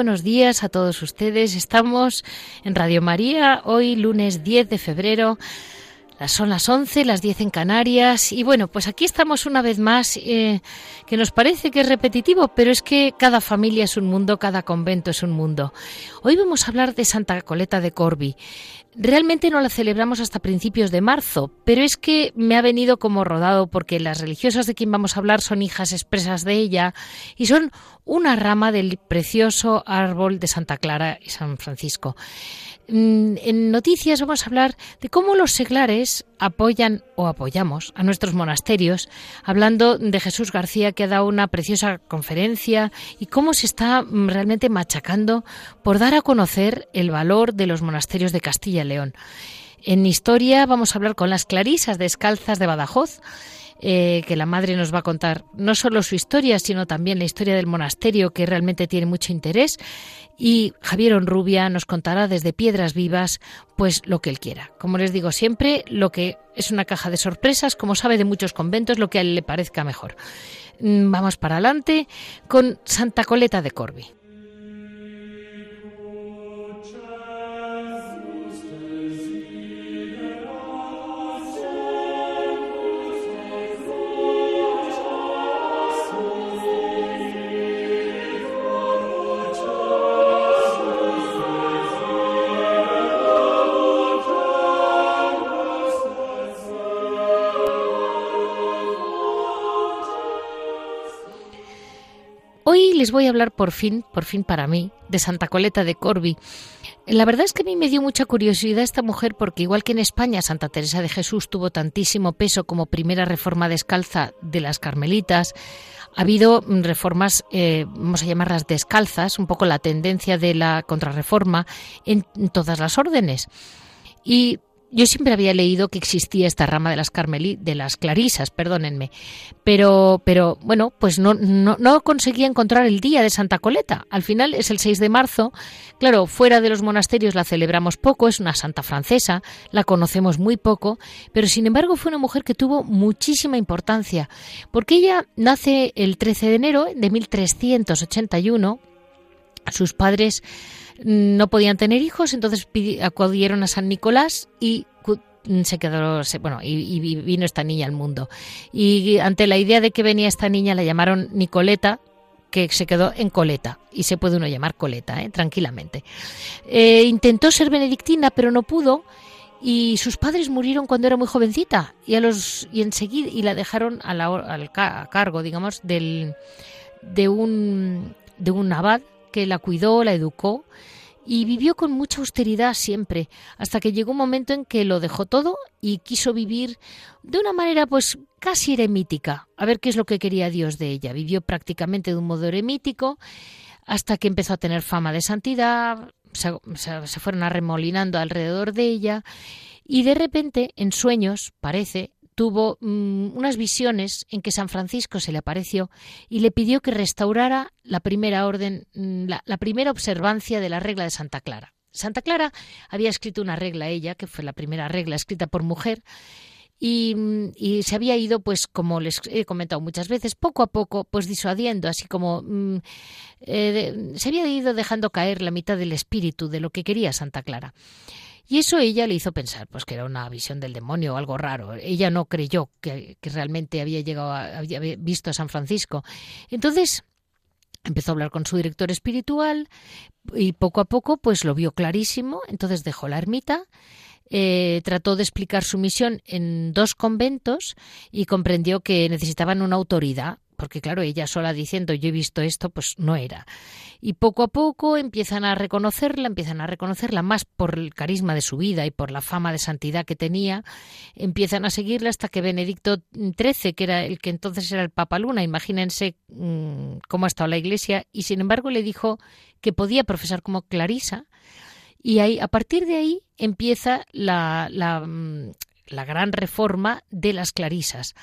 Buenos días a todos ustedes. Estamos en Radio María hoy lunes 10 de febrero. Son las 11, las 10 en Canarias. Y bueno, pues aquí estamos una vez más, eh, que nos parece que es repetitivo, pero es que cada familia es un mundo, cada convento es un mundo. Hoy vamos a hablar de Santa Coleta de Corbi. Realmente no la celebramos hasta principios de marzo, pero es que me ha venido como rodado porque las religiosas de quien vamos a hablar son hijas expresas de ella y son una rama del precioso árbol de Santa Clara y San Francisco. Mm, en noticias vamos a hablar de cómo los seglares apoyan o apoyamos a nuestros monasterios, hablando de Jesús García que ha dado una preciosa conferencia y cómo se está mm, realmente machacando por dar a conocer el valor de los monasterios de Castilla y León. En historia vamos a hablar con las clarisas descalzas de Badajoz eh, que la madre nos va a contar no solo su historia, sino también la historia del monasterio, que realmente tiene mucho interés. Y Javier Onrubia nos contará desde Piedras Vivas, pues lo que él quiera. Como les digo siempre, lo que es una caja de sorpresas, como sabe de muchos conventos, lo que a él le parezca mejor. Mm, vamos para adelante con Santa Coleta de Corbi. Les voy a hablar por fin, por fin para mí, de Santa Coleta de Corbi. La verdad es que a mí me dio mucha curiosidad esta mujer porque igual que en España Santa Teresa de Jesús tuvo tantísimo peso como primera reforma descalza de las carmelitas, ha habido reformas, eh, vamos a llamarlas descalzas, un poco la tendencia de la contrarreforma en todas las órdenes. Y yo siempre había leído que existía esta rama de las Carmelí, de las Clarisas, perdónenme, pero, pero bueno, pues no, no, no, conseguía encontrar el día de Santa Coleta. Al final es el 6 de marzo. Claro, fuera de los monasterios la celebramos poco, es una santa francesa, la conocemos muy poco, pero sin embargo fue una mujer que tuvo muchísima importancia, porque ella nace el 13 de enero de 1381. Sus padres no podían tener hijos, entonces acudieron a San Nicolás y se quedó, bueno, y, vino esta niña al mundo. Y ante la idea de que venía esta niña la llamaron Nicoleta, que se quedó en Coleta, y se puede uno llamar Coleta, ¿eh? tranquilamente. Eh, intentó ser benedictina, pero no pudo, y sus padres murieron cuando era muy jovencita, y, a los, y enseguida y la dejaron a, la, al, a cargo, digamos, del, de, un, de un abad que la cuidó, la educó y vivió con mucha austeridad siempre, hasta que llegó un momento en que lo dejó todo y quiso vivir de una manera pues casi eremítica, a ver qué es lo que quería Dios de ella. Vivió prácticamente de un modo eremítico hasta que empezó a tener fama de santidad, se, se fueron arremolinando alrededor de ella y de repente en sueños, parece, tuvo mm, unas visiones en que San Francisco se le apareció y le pidió que restaurara la primera orden, mm, la, primera observancia de la regla de Santa Clara. Santa Clara había escrito una regla ella, que fue la primera regla escrita por mujer, y, mm, se había ido, pues como les he comentado muchas veces, poco a poco, pues disuadiendo, así como eh, se había ido dejando caer la mitad del espíritu de lo que quería Santa Clara. Y eso ella le hizo pensar, pues que era una visión del demonio o algo raro. Ella no creyó que, realmente había llegado, había visto a San Francisco. Entonces empezó a hablar con su director espiritual y poco a poco, pues lo vio clarísimo. Entonces dejó la ermita. Eh, trató de explicar su misión en dos conventos y comprendió que necesitaban una autoridad porque claro, ella sola diciendo yo he visto esto, pues no era. Y poco a poco empiezan a reconocerla, empiezan a reconocerla más por el carisma de su vida y por la fama de santidad que tenía, empiezan a seguirla hasta que Benedicto XIII, que era el que entonces era el Papa Luna, imagínense mm, cómo ha estado la Iglesia, y sin embargo le dijo que podía profesar como clarisa, y ahí, a partir de ahí empieza la, la, mm, la gran reforma de las clarisas.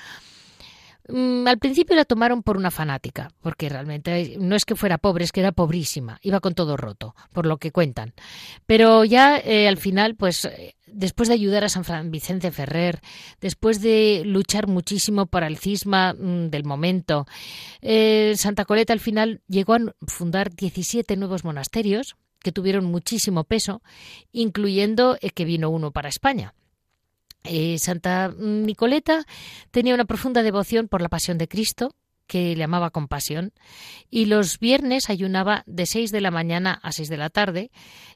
Mm, al principio la tomaron por una fanática, porque realmente no es que fuera pobre, es que era pobrísima, iba con todo roto, por lo que cuentan. Pero ya eh, al final, pues eh, después de ayudar a San Vicente Ferrer, después de luchar muchísimo para el cisma mm, del momento, eh, Santa Coleta al final llegó a fundar 17 nuevos monasterios que tuvieron muchísimo peso, incluyendo que vino uno para España. Eh, Santa Nicoleta tenía una profunda devoción por la pasión de Cristo, que le amaba con pasión, y los viernes ayunaba de 6 de la mañana a 6 de la tarde,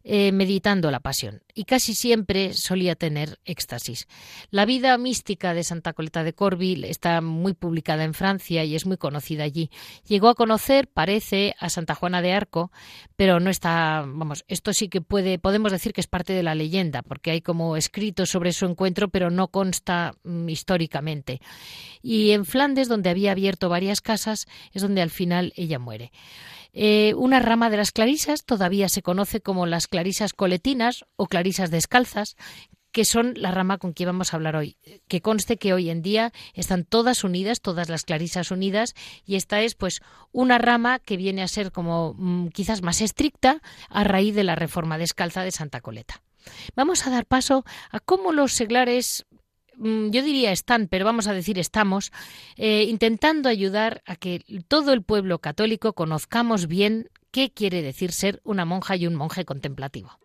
eh, meditando la pasión, y casi siempre solía tener éxtasis. La vida mística de Santa Coleta de Corville está muy publicada en Francia y es muy conocida allí. Llegó a conocer, parece, a Santa Juana de Arco, pero no está, vamos, esto sí que puede, podemos decir que es parte de la leyenda, porque hay como escrito sobre su encuentro, pero no consta mm, históricamente. Y en Flandes, donde había abierto varias casas es donde al final ella muere. Eh, una rama de las clarisas todavía se conoce como las clarisas coletinas o clarisas descalzas, que son la rama con que vamos a hablar hoy. Que conste que hoy en día están todas unidas, todas las clarisas unidas, y esta es pues una rama que viene a ser como mm, quizás más estricta a raíz de la reforma descalza de Santa Coleta. Vamos a dar paso a cómo los seglares yo diría están, pero vamos a decir estamos, eh, intentando ayudar a que todo el pueblo católico conozcamos bien qué quiere decir ser una monja y un monje contemplativo.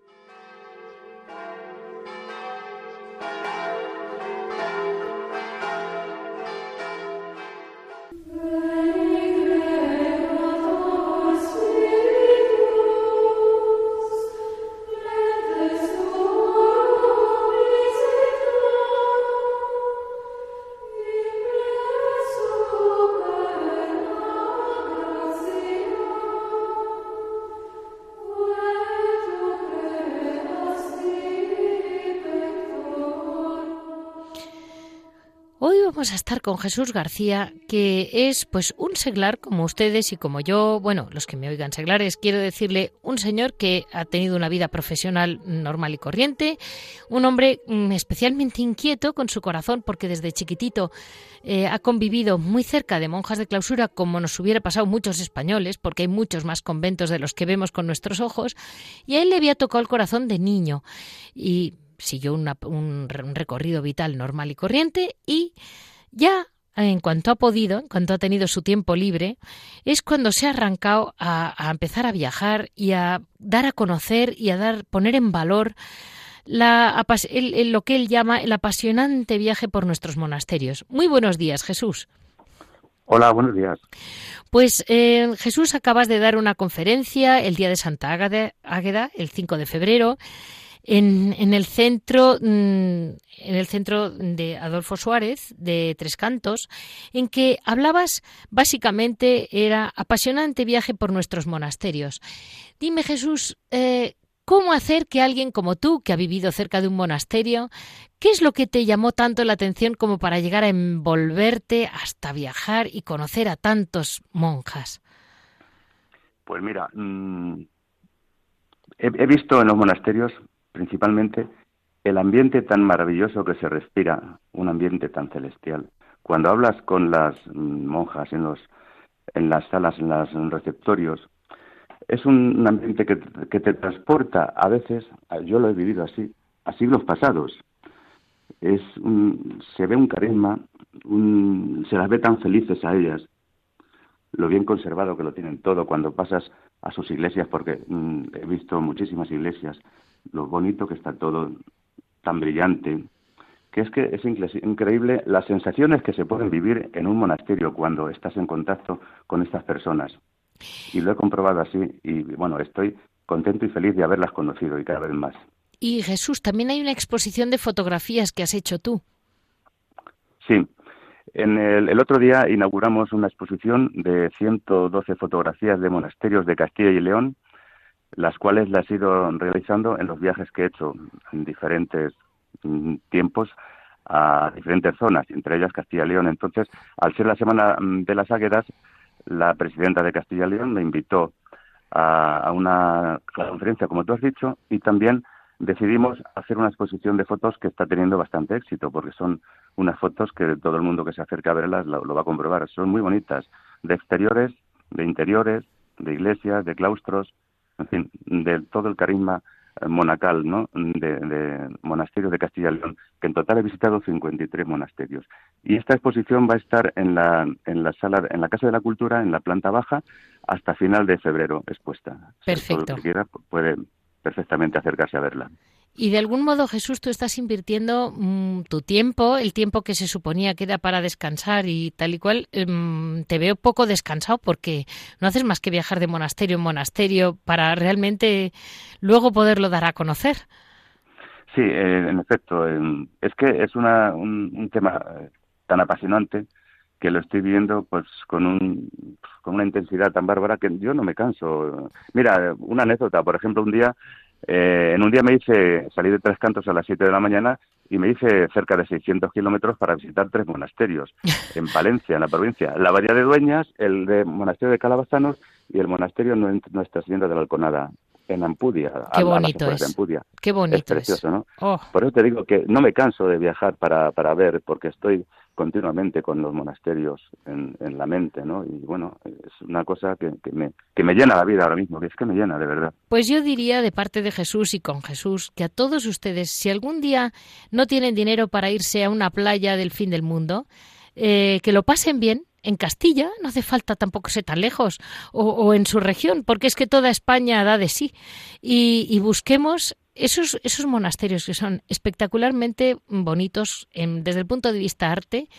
A estar con Jesús García, que es pues un seglar como ustedes y como yo, bueno, los que me oigan seglares, quiero decirle un señor que ha tenido una vida profesional normal y corriente, un hombre mm, especialmente inquieto con su corazón porque desde chiquitito eh, ha convivido muy cerca de monjas de clausura como nos hubiera pasado muchos españoles, porque hay muchos más conventos de los que vemos con nuestros ojos, y a él le había tocado el corazón de niño. Y siguió un recorrido vital normal y corriente y ya en cuanto ha podido, en cuanto ha tenido su tiempo libre, es cuando se ha arrancado a, empezar a viajar y a dar a conocer y a dar, poner en valor la, lo que él llama el apasionante viaje por nuestros monasterios. Muy buenos días, Jesús. Hola, buenos días. Pues eh, Jesús, acabas de dar una conferencia el día de Santa Águeda, el 5 de febrero, en, el centro, mm, en el centro de Adolfo Suárez, de Tres Cantos, en que hablabas básicamente era apasionante viaje por nuestros monasterios. Dime, Jesús, eh, ¿cómo hacer que alguien como tú, que ha vivido cerca de un monasterio, qué es lo que te llamó tanto la atención como para llegar a envolverte hasta viajar y conocer a tantos monjas? Pues mira, mm, he visto en los monasterios principalmente el ambiente tan maravilloso que se respira, un ambiente tan celestial. Cuando hablas con las monjas en, los, en las salas, en los receptorios, es un ambiente que, te transporta a veces, yo lo he vivido así, a siglos pasados. Es se ve un carisma, se las ve tan felices a ellas, lo bien conservado que lo tienen todo cuando pasas a sus iglesias, porque mm, he visto muchísimas iglesias lo bonito que está todo, tan brillante, que es que es increíble las sensaciones que se pueden vivir en un monasterio cuando estás en contacto con estas personas. Y lo he comprobado así y bueno, estoy contento y feliz de haberlas conocido y cada vez más. Y Jesús, también hay una exposición de fotografías que has hecho tú. Sí, En el, el, otro día inauguramos una exposición de 112 fotografías de monasterios de Castilla y León, las cuales las he ido realizando en los viajes que he hecho en diferentes mm, tiempos a diferentes zonas, entre ellas Castilla y León. Entonces, al ser la Semana mm, de las Águedas, la presidenta de Castilla y León me invitó a, una conferencia, como tú has dicho, y también decidimos hacer una exposición de fotos que está teniendo bastante éxito, porque son unas fotos que todo el mundo que se acerca a verlas lo, va a comprobar. Son muy bonitas, de exteriores, de interiores, de iglesias, de claustros, en fin, de todo el carisma eh, monacal, ¿no? De, de, monasterios de Castilla y León, que en total he visitado 53 monasterios. Y esta exposición va a estar en la, en la sala, en la Casa de la Cultura, en la planta baja, hasta final de febrero expuesta. Perfecto. Si quiera, puede perfectamente acercarse a verla. Y de algún modo, Jesús, tú estás invirtiendo mmm, tu tiempo, el tiempo que se suponía que era para descansar y tal y cual, mmm, te veo poco descansado porque no haces más que viajar de monasterio en monasterio para realmente luego poderlo dar a conocer. Sí, eh, en efecto, eh, es que es una, un, tema eh, tan apasionante que lo estoy viendo pues con, un, con una intensidad tan bárbara que yo no me canso. Mira, una anécdota, por ejemplo, un día eh, en un día me hice, salí de Tres Cantos a las 7 de la mañana y me hice cerca de 600 kilómetros para visitar tres monasterios en Palencia, en la provincia. La Bahía de Dueñas, el de monasterio de Calabazanos y el monasterio Nuestra Señora de la Alconada en Ampudia. Qué bonito es. Ampudia. Qué bonito es. precioso, es. ¿no? Oh. Por eso te digo que no me canso de viajar para, para ver, porque estoy continuamente con los monasterios en, en, la mente, ¿no? Y bueno, es una cosa que, que, me, que me llena la vida ahora mismo, que es que me llena, de verdad. Pues yo diría de parte de Jesús y con Jesús que a todos ustedes, si algún día no tienen dinero para irse a una playa del fin del mundo, eh, que lo pasen bien, en Castilla, no hace falta tampoco ser tan lejos, o, o, en su región, porque es que toda España da de sí. Y, y busquemos esos, esos monasterios que son espectacularmente bonitos desde el punto de vista arte,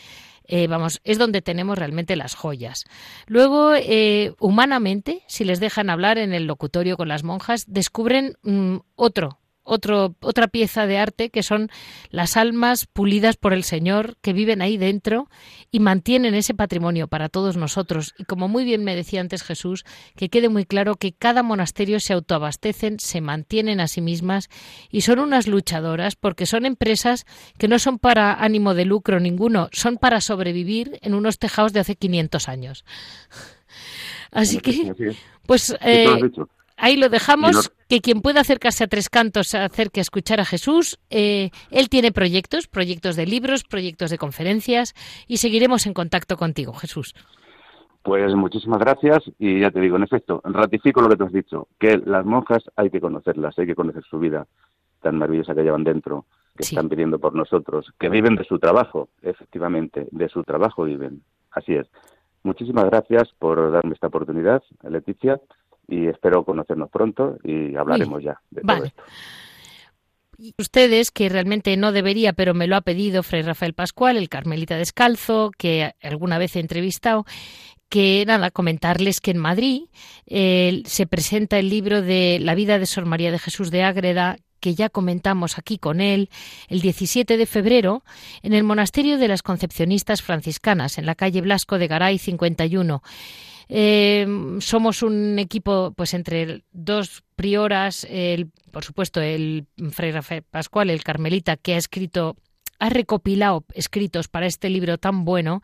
eh, vamos, es donde tenemos realmente las joyas. Luego, eh, humanamente, si les dejan hablar en el locutorio con las monjas, descubren mmm, otro, otro, otra pieza de arte que son las almas pulidas por el Señor que viven ahí dentro y mantienen ese patrimonio para todos nosotros. Y como muy bien me decía antes Jesús, que quede muy claro que cada monasterio se autoabastecen, se mantienen a sí mismas y son unas luchadoras porque son empresas que no son para ánimo de lucro ninguno, son para sobrevivir en unos tejados de hace 500 años. Así que, pues... Eh, ahí lo dejamos. Que quien pueda acercarse a Tres Cantos acerque a escuchar a Jesús. Eh, él tiene proyectos, proyectos de libros, proyectos de conferencias y seguiremos en contacto contigo, Jesús. Pues muchísimas gracias y ya te digo, en efecto, ratifico lo que tú has dicho, que las monjas hay que conocerlas, hay que conocer su vida tan maravillosa que llevan dentro, que sí. están pidiendo por nosotros, que viven de su trabajo, efectivamente, de su trabajo viven. Así es. Muchísimas gracias por darme esta oportunidad, Leticia y espero conocernos pronto y hablaremos ya de vale. todo esto. Ustedes, que realmente no debería, pero me lo ha pedido Fray Rafael Pascual, el Carmelita Descalzo, que alguna vez he entrevistado, que nada, comentarles que en Madrid eh, se presenta el libro de La vida de Sor María de Jesús de Ágreda, que ya comentamos aquí con él, el 17 de febrero, en el Monasterio de las Concepcionistas Franciscanas, en la calle Blasco de Garay 51. Eh, somos un equipo, pues entre dos prioras, el, por supuesto, el Fray Rafael Pascual, el Carmelita, que ha escrito ha recopilado escritos para este libro tan bueno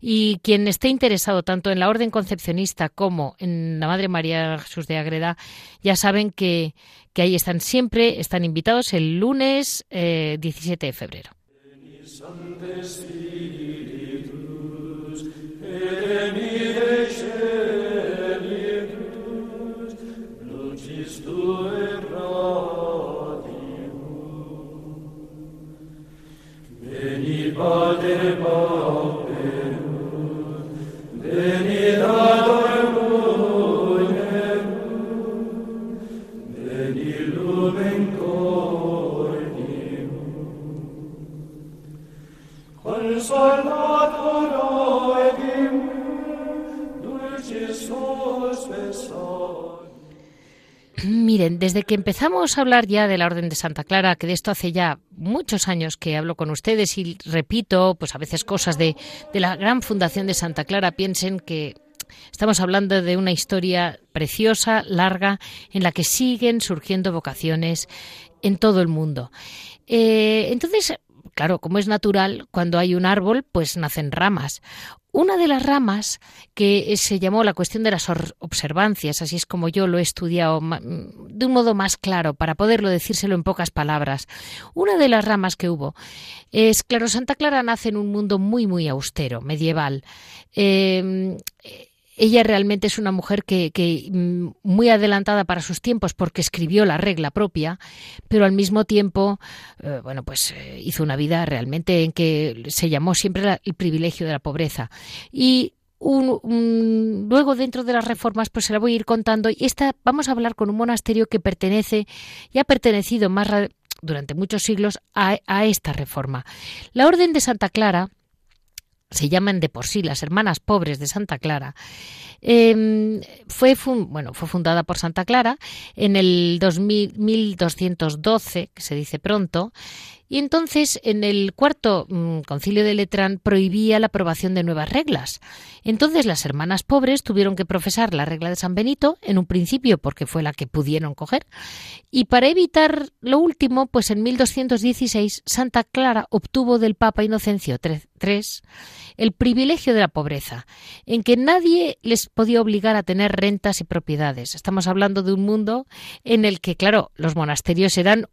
y quien esté interesado tanto en la orden concepcionista como en la Madre María Jesús de Agreda ya saben que, que ahí están siempre, están invitados el lunes eh, 17 de febrero. Christus tue radium. Veni, Pater, Pater, Que empezamos a hablar ya de la Orden de Santa Clara, que de esto hace ya muchos años que hablo con ustedes y repito, pues a veces cosas de, de la gran fundación de Santa Clara, piensen que Estamos hablando de una historia preciosa, larga, en la que siguen surgiendo vocaciones en todo el mundo. Eh, entonces, claro, como es natural, cuando hay un árbol, pues nacen ramas. Una de las ramas que se llamó la cuestión de las observancias, así es como yo lo he estudiado de un modo más claro, para poderlo decírselo en pocas palabras. Una de las ramas que hubo es, claro, Santa Clara nace en un mundo muy, muy austero, medieval. Eh, ella realmente es una mujer que, mm, muy adelantada para sus tiempos porque escribió la regla propia, pero al mismo tiempo, eh, bueno, pues eh, hizo una vida realmente en que se llamó siempre el privilegio de la pobreza. Y luego dentro de las reformas pues se la voy a ir contando y esta vamos a hablar con un monasterio que pertenece y ha pertenecido más durante muchos siglos a, a esta reforma. La Orden de Santa Clara se llaman de por sí las Hermanas Pobres de Santa Clara. Em, fue, bueno, fue fundada por Santa Clara en el 1212, que se dice pronto, y entonces, en el cuarto mm, concilio de Letrán prohibía la aprobación de nuevas reglas. Entonces, las hermanas pobres tuvieron que profesar la regla de San Benito, en un principio porque fue la que pudieron coger, y para evitar lo último, pues en 1216 Santa Clara obtuvo del Papa Inocencio III el privilegio de la pobreza, en que nadie les podía obligar a tener rentas y propiedades. Estamos hablando de un mundo en el que, claro, los monasterios eran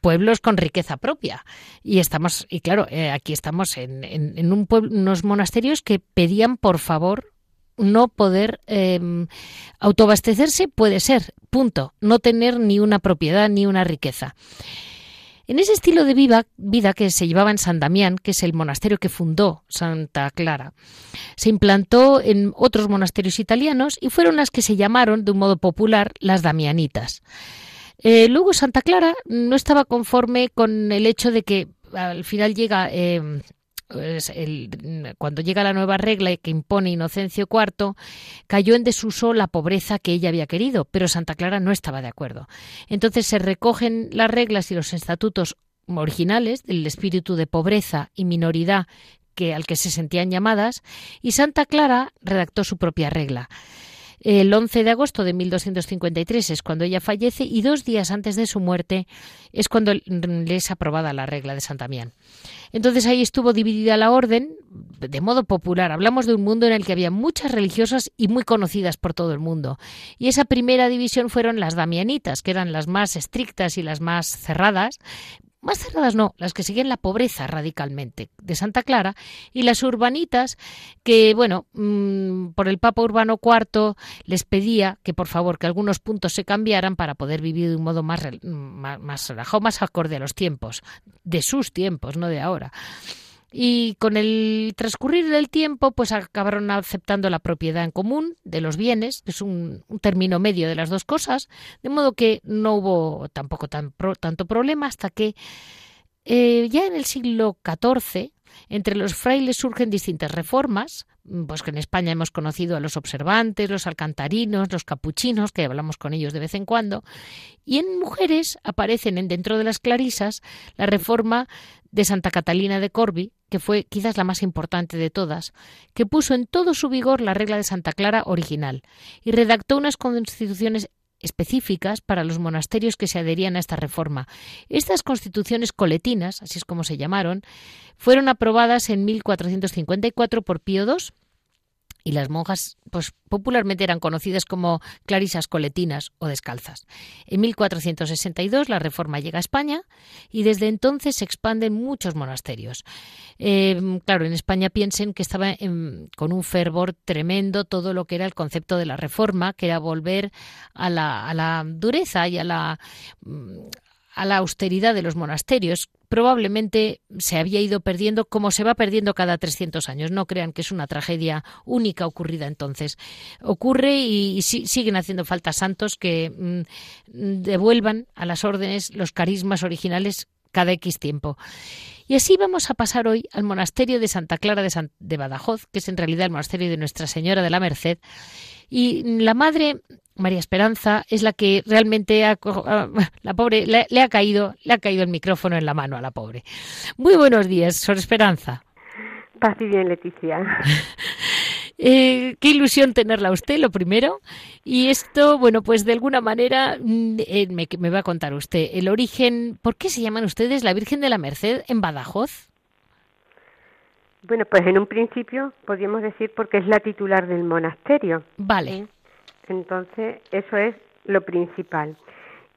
pueblos con riqueza propia y estamos y claro eh, aquí estamos en, en, un pueblo, unos monasterios que pedían por favor no poder em, autoabastecerse puede ser punto no tener ni una propiedad ni una riqueza en ese estilo de vida, que se llevaba en San Damián, que es el monasterio que fundó Santa Clara, se implantó en otros monasterios italianos y fueron las que se llamaron, de un modo popular, las damianitas. Eh, luego Santa Clara no estaba conforme con el hecho de que al final llega eh, pues, cuando llega la nueva regla que impone Inocencio IV, cayó en desuso la pobreza que ella había querido, pero Santa Clara no estaba de acuerdo. Entonces se recogen las reglas y los estatutos originales del espíritu de pobreza y minoridad que, al que se sentían llamadas, y Santa Clara redactó su propia regla. El 11 de agosto de 1253 es cuando ella fallece y dos días antes de su muerte es cuando le es aprobada la regla de Santa Mián. Entonces ahí estuvo dividida la orden de modo popular. Hablamos de un mundo en el que había muchas religiosas y muy conocidas por todo el mundo. Y esa primera división fueron las damianitas, que eran las más estrictas y las más cerradas, más cerradas no, las que siguen la pobreza radicalmente de Santa Clara, y las urbanitas que, bueno, mm, por el Papa Urbano IV les pedía que por favor que algunos puntos se cambiaran para poder vivir de un modo más, más, más relajado, más acorde a los tiempos, de sus tiempos, no de ahora y con el transcurrir del tiempo pues acabaron aceptando la propiedad en común de los bienes, que es un, término medio de las dos cosas, de modo que no hubo tampoco tan tanto problema hasta que eh, ya en el siglo XIV entre los frailes surgen distintas reformas, pues que en España hemos conocido a los observantes, los alcantarinos, los capuchinos, que hablamos con ellos de vez en cuando, y en mujeres aparecen en, dentro de las clarisas la reforma de Santa Catalina de Corby, que fue quizás la más importante de todas, que puso en todo su vigor la regla de Santa Clara original y redactó unas constituciones específicas para los monasterios que se adherían a esta reforma. Estas constituciones coletinas, así es como se llamaron, fueron aprobadas en 1454 por Pío II y las monjas pues popularmente eran conocidas como clarisas coletinas o descalzas. En 1462 la reforma llega a España y desde entonces se expanden muchos monasterios. Em, claro, en España piensen que estaba con un fervor tremendo todo lo que era el concepto de la reforma, que era volver a la, a la dureza y a la a la austeridad de los monasterios. Probablemente se había ido perdiendo como se va perdiendo cada 300 años. No crean que es una tragedia única ocurrida entonces. Ocurre y, siguen haciendo falta santos que mm, devuelvan a las órdenes los carismas originales cada X tiempo. Y así vamos a pasar hoy al monasterio de Santa Clara de, de Badajoz, que es en realidad el monasterio de Nuestra Señora de la Merced. Y la madre María Esperanza, es la que realmente ha, la pobre le, le, ha caído, le ha caído el micrófono en la mano a la pobre. Muy buenos días, Sor Esperanza. Paz y bien, Leticia. Eh, qué ilusión tenerla usted, lo primero. Y esto, bueno, pues de alguna manera mm, eh, me, me, va a contar usted el origen. ¿Por qué se llaman ustedes la Virgen de la Merced en Badajoz? Bueno, pues en un principio podríamos decir porque es la titular del monasterio. Vale. Entonces, eso es lo principal.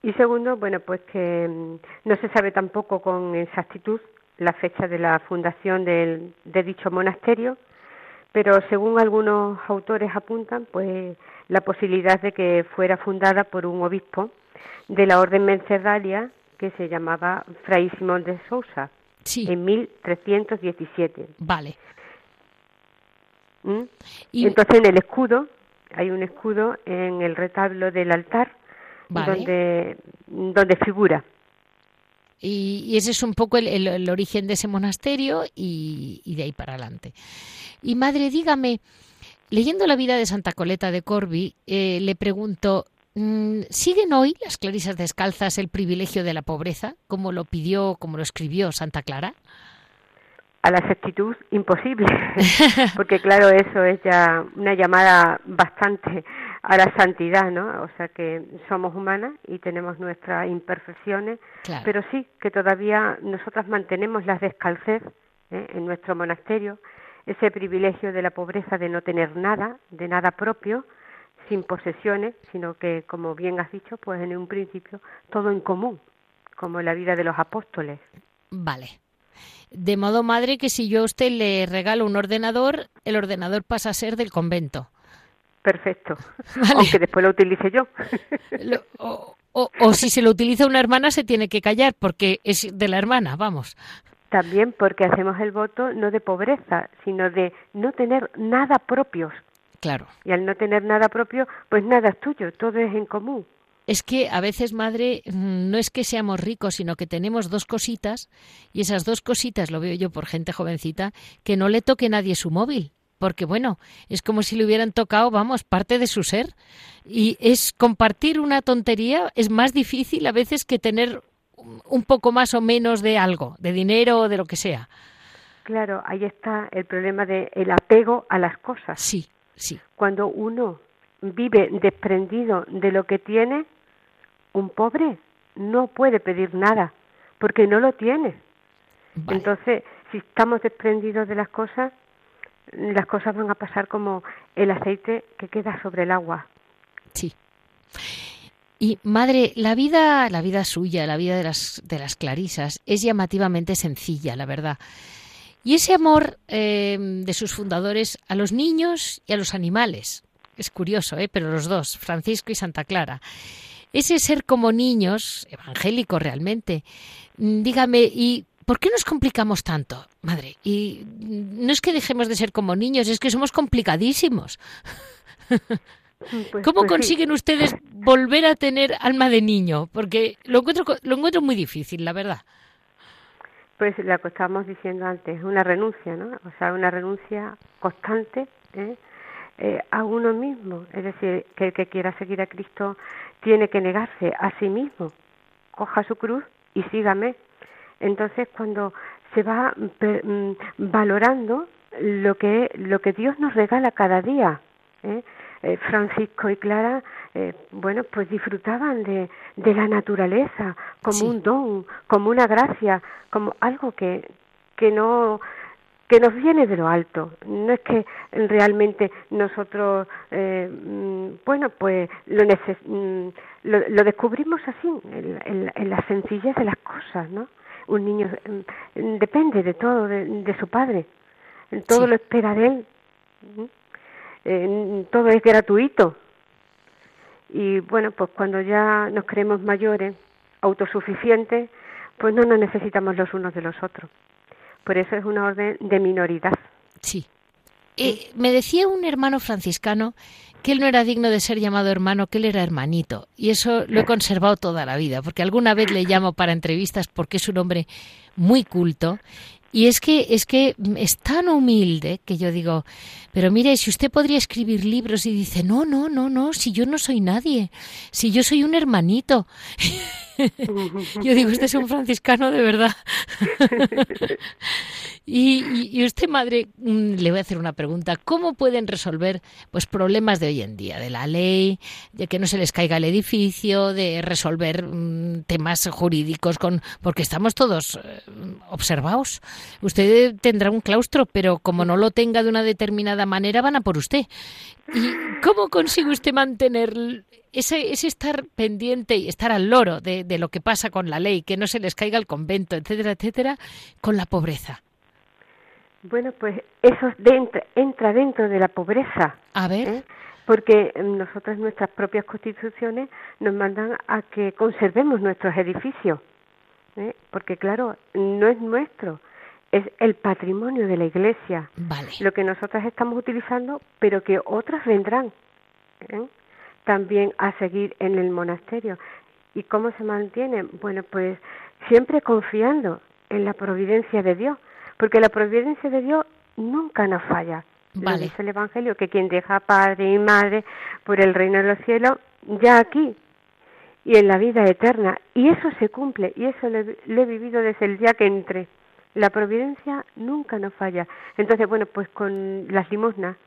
Y segundo, bueno, pues que mm, no se sabe tampoco con exactitud la fecha de la fundación del, de dicho monasterio, pero según algunos autores apuntan, pues la posibilidad de que fuera fundada por un obispo de la orden mencedalia que se llamaba Fray Simón de Sousa sí. en 1317. Vale. ¿Mm? Y... Entonces en el escudo hay un escudo en el retablo del altar vale. donde donde figura y, y, ese es un poco el, el, el origen de ese monasterio y, y, de ahí para adelante. Y madre, dígame, leyendo la vida de Santa Coleta de Corby, eh, le pregunto, ¿siguen hoy las clarisas descalzas el privilegio de la pobreza, como lo pidió, como lo escribió Santa Clara? A la exactitud imposible, porque claro, eso es ya una llamada bastante a la santidad, ¿no? O sea que somos humanas y tenemos nuestras imperfecciones, claro. pero sí que todavía nosotras mantenemos la descalcez ¿eh? en nuestro monasterio, ese privilegio de la pobreza de no tener nada, de nada propio, sin posesiones, sino que, como bien has dicho, pues en un principio todo en común, como en la vida de los apóstoles. Vale. De modo, madre, que si yo a usted le regalo un ordenador, el ordenador pasa a ser del convento. Perfecto. Vale. Aunque después lo utilice yo. Lo, o, o, o, si se lo utiliza una hermana, se tiene que callar, porque es de la hermana, vamos. También porque hacemos el voto no de pobreza, sino de no tener nada propios. Claro. Y al no tener nada propio, pues nada es tuyo, todo es en común. Es que a veces, madre, no es que seamos ricos, sino que tenemos dos cositas, y esas dos cositas, lo veo yo por gente jovencita, que no le toque nadie su móvil porque bueno, es como si le hubieran tocado, vamos, parte de su ser. Y es compartir una tontería es más difícil a veces que tener un poco más o menos de algo, de dinero o de lo que sea. Claro, ahí está el problema de el apego a las cosas. Sí, sí. Cuando uno vive desprendido de lo que tiene, un pobre no puede pedir nada, porque no lo tiene. Vale. Entonces, si estamos desprendidos de las cosas, las cosas van a pasar como el aceite que queda sobre el agua. Sí. Y madre, la vida, la vida suya, la vida de las de las clarisas es llamativamente sencilla, la verdad. Y ese amor eh, de sus fundadores a los niños y a los animales, es curioso, ¿eh? pero los dos, Francisco y Santa Clara. Ese ser como niños, evangélico realmente. Dígame, ¿y ¿Por qué nos complicamos tanto, madre? Y no es que dejemos de ser como niños, es que somos complicadísimos. Pues, ¿Cómo pues consiguen sí. ustedes volver a tener alma de niño? Porque lo encuentro, lo encuentro muy difícil, la verdad. Pues lo que estábamos diciendo antes, una renuncia, ¿no? O sea, una renuncia constante ¿eh? Eh, a uno mismo. Es decir, que el que quiera seguir a Cristo tiene que negarse a sí mismo. Coja su cruz y sígame. Entonces, cuando se va mm, valorando lo que lo que Dios nos regala cada día, ¿eh? Eh, Francisco y Clara, eh, bueno, pues disfrutaban de, de la naturaleza como Sí. un don, como una gracia, como algo que que no que nos viene de lo alto. No es que realmente nosotros, eh, mm, bueno, pues lo, neces mm, lo, lo descubrimos así, en, en- en la sencillez de las cosas, ¿no? Un niño mm, depende de todo, de, de su padre. Todo Sí. lo espera de él. Eh, todo es gratuito. Y bueno, pues cuando ya nos creemos mayores, autosuficientes, pues no nos necesitamos los unos de los otros. Por eso es una orden de minoridad. Sí. Eh, me decía un hermano franciscano que él no era digno de ser llamado hermano, que él era hermanito. Y eso lo he conservado toda la vida, porque alguna vez le llamo para entrevistas porque es un hombre muy culto Y es que es que es tan humilde que yo digo, pero mire, si usted podría escribir libros y dice, "No, no, no, no, si yo no soy nadie, si yo soy un hermanito." yo digo, "Usted es un franciscano de verdad." y, usted, madre, mm, le voy a hacer una pregunta, ¿cómo pueden resolver pues problemas de hoy en día, de la ley, de que no se les caiga el edificio, de resolver mm, temas jurídicos con porque estamos todos eh, observados? Usted tendrá un claustro, pero como no lo tenga de una determinada manera, van a por usted. ¿Y cómo consigue usted mantener ese, ese estar pendiente y estar al loro de, de lo que pasa con la ley, que no se les caiga el convento, etcétera, etcétera, con la pobreza? Bueno, pues eso dentro, entra dentro de la pobreza. A ver. ¿eh? Porque nosotras, nuestras propias constituciones, nos mandan a que conservemos nuestros edificios. ¿eh? Porque, claro, no es nuestro, es el patrimonio de la Iglesia. Vale. Lo que nosotras estamos utilizando, pero que otras vendrán ¿eh? También a seguir en el monasterio. ¿Y cómo se mantienen? Bueno, pues siempre confiando en la providencia de Dios porque la providencia de Dios nunca nos falla. Lo dice el Evangelio, que quien deja padre y madre por el reino de los cielos, ya aquí y en la vida eterna. Y eso se cumple, y eso lo, he vivido desde el día que entré. La providencia nunca nos falla. Entonces, bueno, pues con las limosnas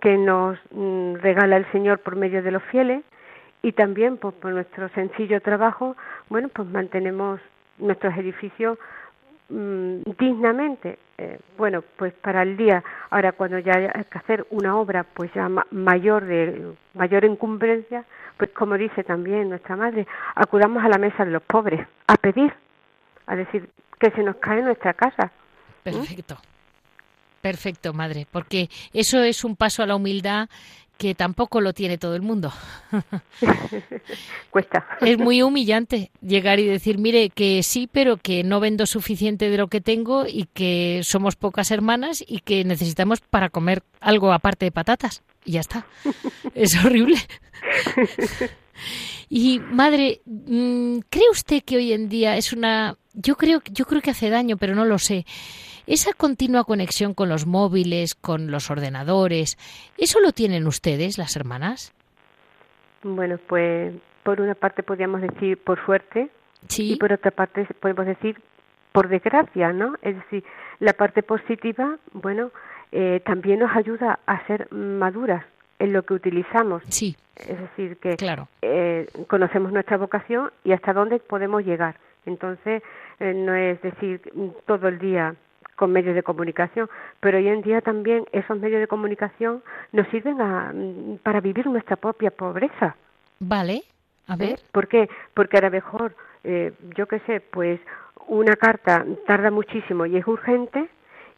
que nos mm, regala el Señor por medio de los fieles y también pues, por nuestro sencillo trabajo, bueno, pues mantenemos nuestros edificios Mm, dignamente. Eh, bueno, pues para el día, ahora cuando ya hay que hacer una obra pues ya mayor de mayor encumbrencia, pues como dice también nuestra madre, acudamos a la mesa de los pobres a pedir, a decir que se nos cae nuestra casa. Perfecto. Perfecto, madre, porque eso es un paso a la humildad que tampoco lo tiene todo el mundo. Cuesta. Es muy humillante llegar y decir, mire, que sí, pero que no vendo suficiente de lo que tengo y que somos pocas hermanas y que necesitamos para comer algo aparte de patatas. Y ya está. Es horrible. Y madre, mm, ¿cree usted que hoy en día es una yo creo yo creo que hace daño, pero no lo sé esa continua conexión con los móviles, con los ordenadores, ¿eso lo tienen ustedes, las hermanas? Bueno, pues por una parte podríamos decir por suerte ¿Sí? y por otra parte podemos decir por desgracia, ¿no? Es decir, la parte positiva, bueno, eh, también nos ayuda a ser maduras en lo que utilizamos. Sí. Es decir, que claro. eh, conocemos nuestra vocación y hasta dónde podemos llegar. Entonces, eh, no es decir todo el día con medios de comunicación, pero hoy en día también esos medios de comunicación nos sirven a, mm, para vivir nuestra propia pobreza. Vale, a ¿Eh? ver. ¿Por qué? Porque a lo mejor, eh, yo qué sé, pues una carta tarda muchísimo y es urgente,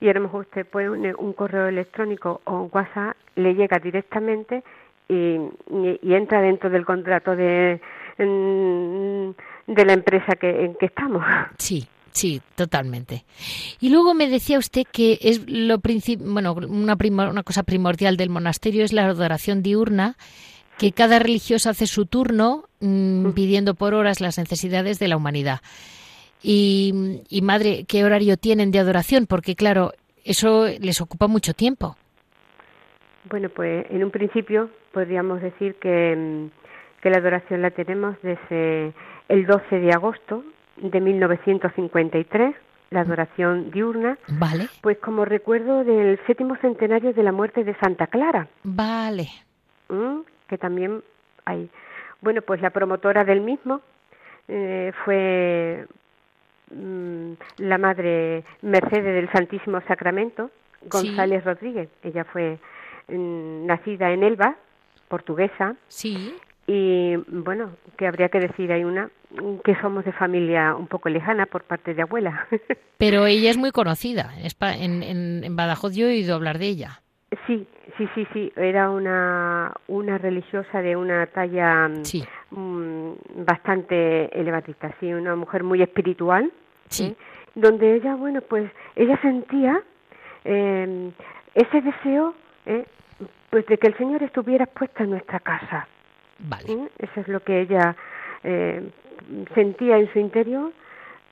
y a lo mejor usted pone un correo electrónico o un WhatsApp, le llega directamente y, y, entra dentro del contrato de, mm, de la empresa que, en que estamos. Sí, Sí, totalmente. Y luego me decía usted que es lo bueno, una, una cosa primordial del monasterio es la adoración diurna, que cada religioso hace su turno mm, pidiendo por horas las necesidades de la humanidad. Y, y madre, ¿qué horario tienen de adoración? Porque claro, eso les ocupa mucho tiempo. Bueno, pues en un principio podríamos decir que, mm, que la adoración la tenemos desde el 12 de agosto de 1953, la adoración diurna, vale. pues como recuerdo del séptimo centenario de la muerte de Santa Clara. Vale. Que también hay. Bueno, pues la promotora del mismo eh, fue mm, la madre Mercedes del Santísimo Sacramento, González Rodríguez. Ella fue mm, nacida en Elba, portuguesa. Sí. Y bueno, que habría que decir, hay una que somos de familia un poco lejana por parte de abuela. Pero ella es muy conocida. En, en, en Badajoz yo he oído hablar de ella. Sí, sí, sí, sí. Era una, una religiosa de una talla sí. Mm, bastante elevadita, sí, una mujer muy espiritual. Sí. Donde ella, bueno, pues ella sentía eh, ese deseo, ¿eh? pues de que el Señor estuviera puesto en nuestra casa. ¿Eh? Eso es lo que ella eh, sentía en su interior.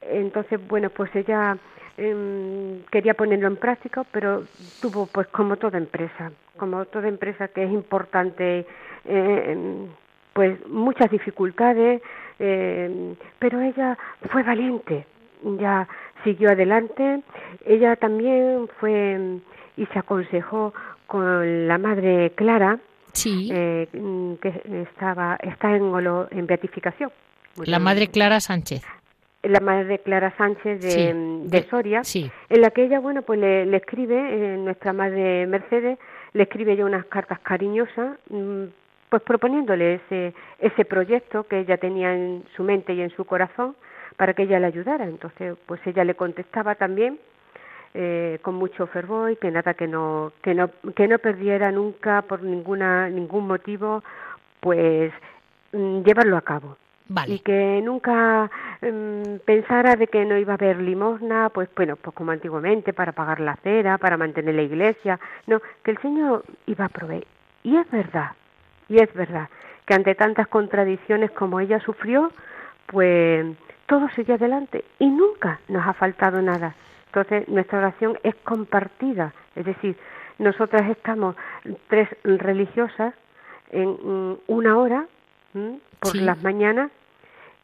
Entonces, bueno, pues ella em, quería ponerlo en práctica, pero tuvo, pues como toda empresa, como toda empresa que es importante, em, pues muchas dificultades, eh, pero ella fue valiente, ya siguió adelante, ella también fue y se aconsejó con la madre Clara, Sí. eh, que estaba está en, en beatificación. la madre Clara Sánchez. la madre Clara Sánchez de, Sí, de de- Soria, sí. en la que ella, bueno, pues le, le escribe, eh, nuestra madre Mercedes, le escribe ya unas cartas cariñosas, mm, pues proponiéndole ese, ese proyecto que ella tenía en su mente y en su corazón para que ella le ayudara. Entonces, pues ella le contestaba también eh, con mucho fervor y que nada que no que no que no perdiera nunca por ninguna ningún motivo pues mm, llevarlo a cabo y que nunca mm, pensara de que no iba a haber limosna, pues bueno, pues como antiguamente para pagar la cera, para mantener la iglesia, no, que el Señor iba a proveer. Y es verdad, y es verdad que ante tantas contradicciones como ella sufrió, pues todo sigue adelante y nunca nos ha faltado nada. Entonces nuestra oración es compartida, es decir, nosotras estamos tres religiosas en mm, una hora por Sí. las mañanas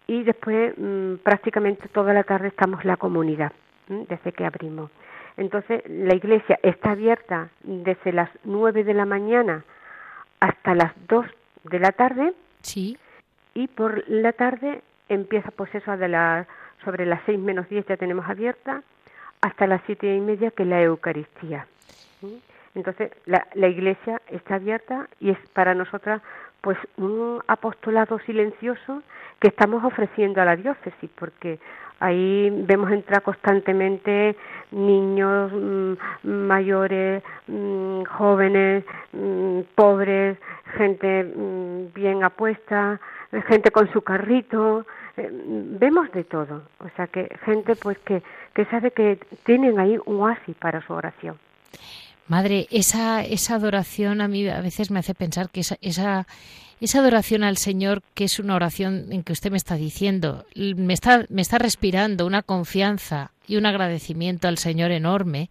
y después mm, prácticamente toda la tarde estamos la comunidad desde que abrimos. Entonces la iglesia está abierta desde las nueve de la mañana hasta las dos de la tarde Sí. y por la tarde empieza pues eso de las sobre las seis menos diez ya tenemos abierta hasta las siete y media que la Eucaristía. Entonces la, la iglesia está abierta y es para nosotras pues un apostolado silencioso que estamos ofreciendo a la diócesis porque ahí vemos entrar constantemente niños mm, mayores mm, jóvenes mm, pobres gente bien apuesta gente con su carrito eh, vemos de todo o sea que gente pues que que sabe que tienen ahí un oasis para su oración Madre, esa, esa adoración a mí a veces me hace pensar que esa, esa, esa adoración al Señor, que es una oración en que usted me está diciendo, me está, me está respirando una confianza y un agradecimiento al Señor enorme.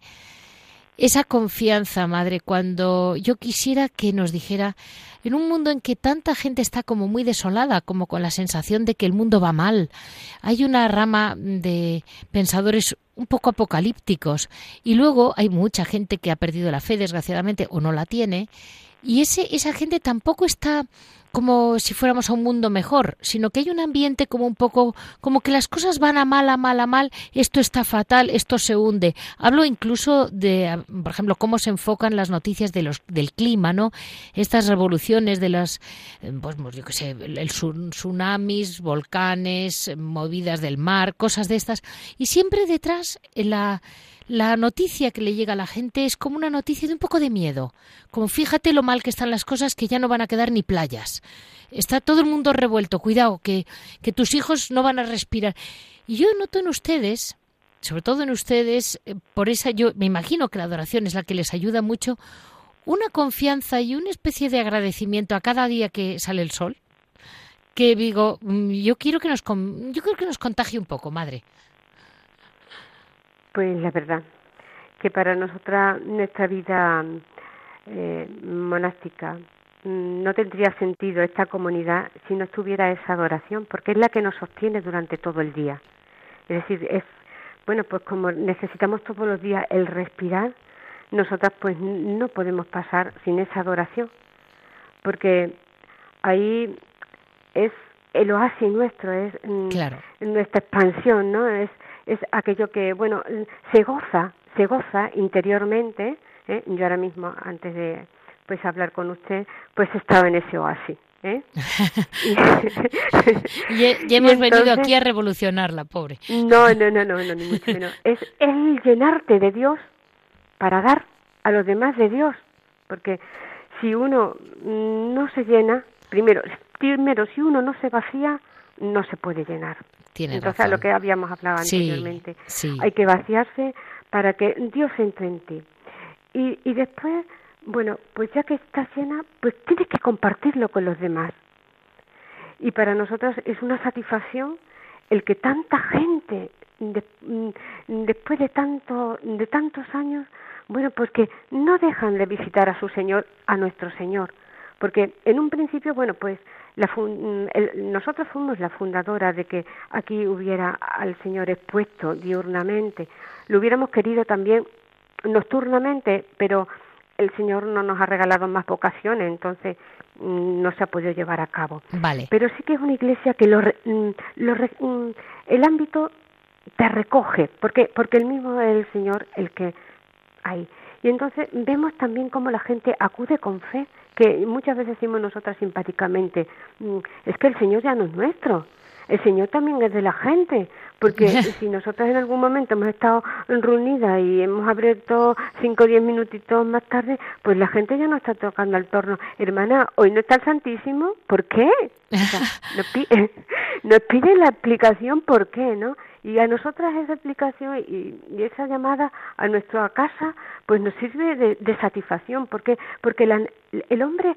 Esa confianza, Madre, cuando yo quisiera que nos dijera, en un mundo en que tanta gente está como muy desolada, como con la sensación de que el mundo va mal, hay una rama de pensadores un poco apocalípticos y luego hay mucha gente que ha perdido la fe, desgraciadamente, o no la tiene, y ese, esa gente tampoco está como si fuéramos a un mundo mejor, sino que hay un ambiente como un poco, como que las cosas van a mal, a mal, a mal, esto está fatal, esto se hunde. Hablo incluso de, por ejemplo, cómo se enfocan las noticias de los, del clima, ¿no? Estas revoluciones de las, eh, pues yo qué sé, el tsun- tsunamis, volcanes, movidas del mar, cosas de estas. Y siempre detrás, en la, la noticia que le llega a la gente es como una noticia de un poco de miedo. Como fíjate lo mal que están las cosas que ya no van a quedar ni playas. Está todo el mundo revuelto. Cuidado, que, que tus hijos no van a respirar. Y yo noto en ustedes, sobre todo en ustedes, eh, por esa yo me imagino que la adoración es la que les ayuda mucho, una confianza y una especie de agradecimiento a cada día que sale el sol. Que digo, mm, yo quiero que nos, yo creo que nos contagie un poco, madre. Pues la verdad, que para nosotras nuestra vida eh, monástica mm, no tendría sentido esta comunidad si no estuviera esa adoración, porque es la que nos sostiene durante todo el día. Es decir, es, bueno, pues como necesitamos todos los días el respirar, nosotras pues no podemos pasar sin esa adoración, porque ahí es el oasis nuestro, es mm, Claro. nuestra expansión, ¿no? Es, es aquello que, bueno, se goza, se goza interiormente. ¿eh? Yo ahora mismo, antes de pues hablar con usted, pues he estado en ese oasis. ¿eh? Y, he- y hemos venido entonces- aquí a revolucionarla, pobre. No, no, no, no, no, ni mucho menos. Es el llenarte de Dios para dar a los demás de Dios. Porque si uno no se llena, primero, primero si uno no se vacía, no se puede llenar. Entonces, razón. a lo que habíamos hablado Sí, anteriormente. sí. Hay que vaciarse para que Dios entre en ti. Y, y después, bueno, pues ya que estás llena, pues tienes que compartirlo con los demás. Y para nosotros es una satisfacción el que tanta gente después de tanto de tantos años bueno pues que no dejan de visitar a su señor a nuestro señor porque en un principio bueno pues la nosotros fuimos la fundadora de que aquí hubiera al señor expuesto diurnamente lo hubiéramos querido también nocturnamente pero el Señor no nos ha regalado más vocaciones, entonces mm, no se ha podido llevar a cabo. Vale. Pero sí que es una iglesia que lo, mm, lo, mm, el ámbito te recoge, porque porque el mismo es el Señor el que hay. Y entonces vemos también cómo la gente acude con fe, que muchas veces decimos nosotras simpáticamente, es que el Señor ya no es nuestro, el Señor también es de la gente, porque si nosotros en algún momento hemos estado reunidas y hemos abierto cinco o diez minutitos más tarde, pues la gente ya no está tocando al torno. Hermana, hoy no está el Santísimo, ¿por qué? nos, pide, nos pide la explicación por qué, ¿no? Y a nosotras esa explicación y, esa llamada a nuestra casa, pues nos sirve de, satisfacción, porque porque el hombre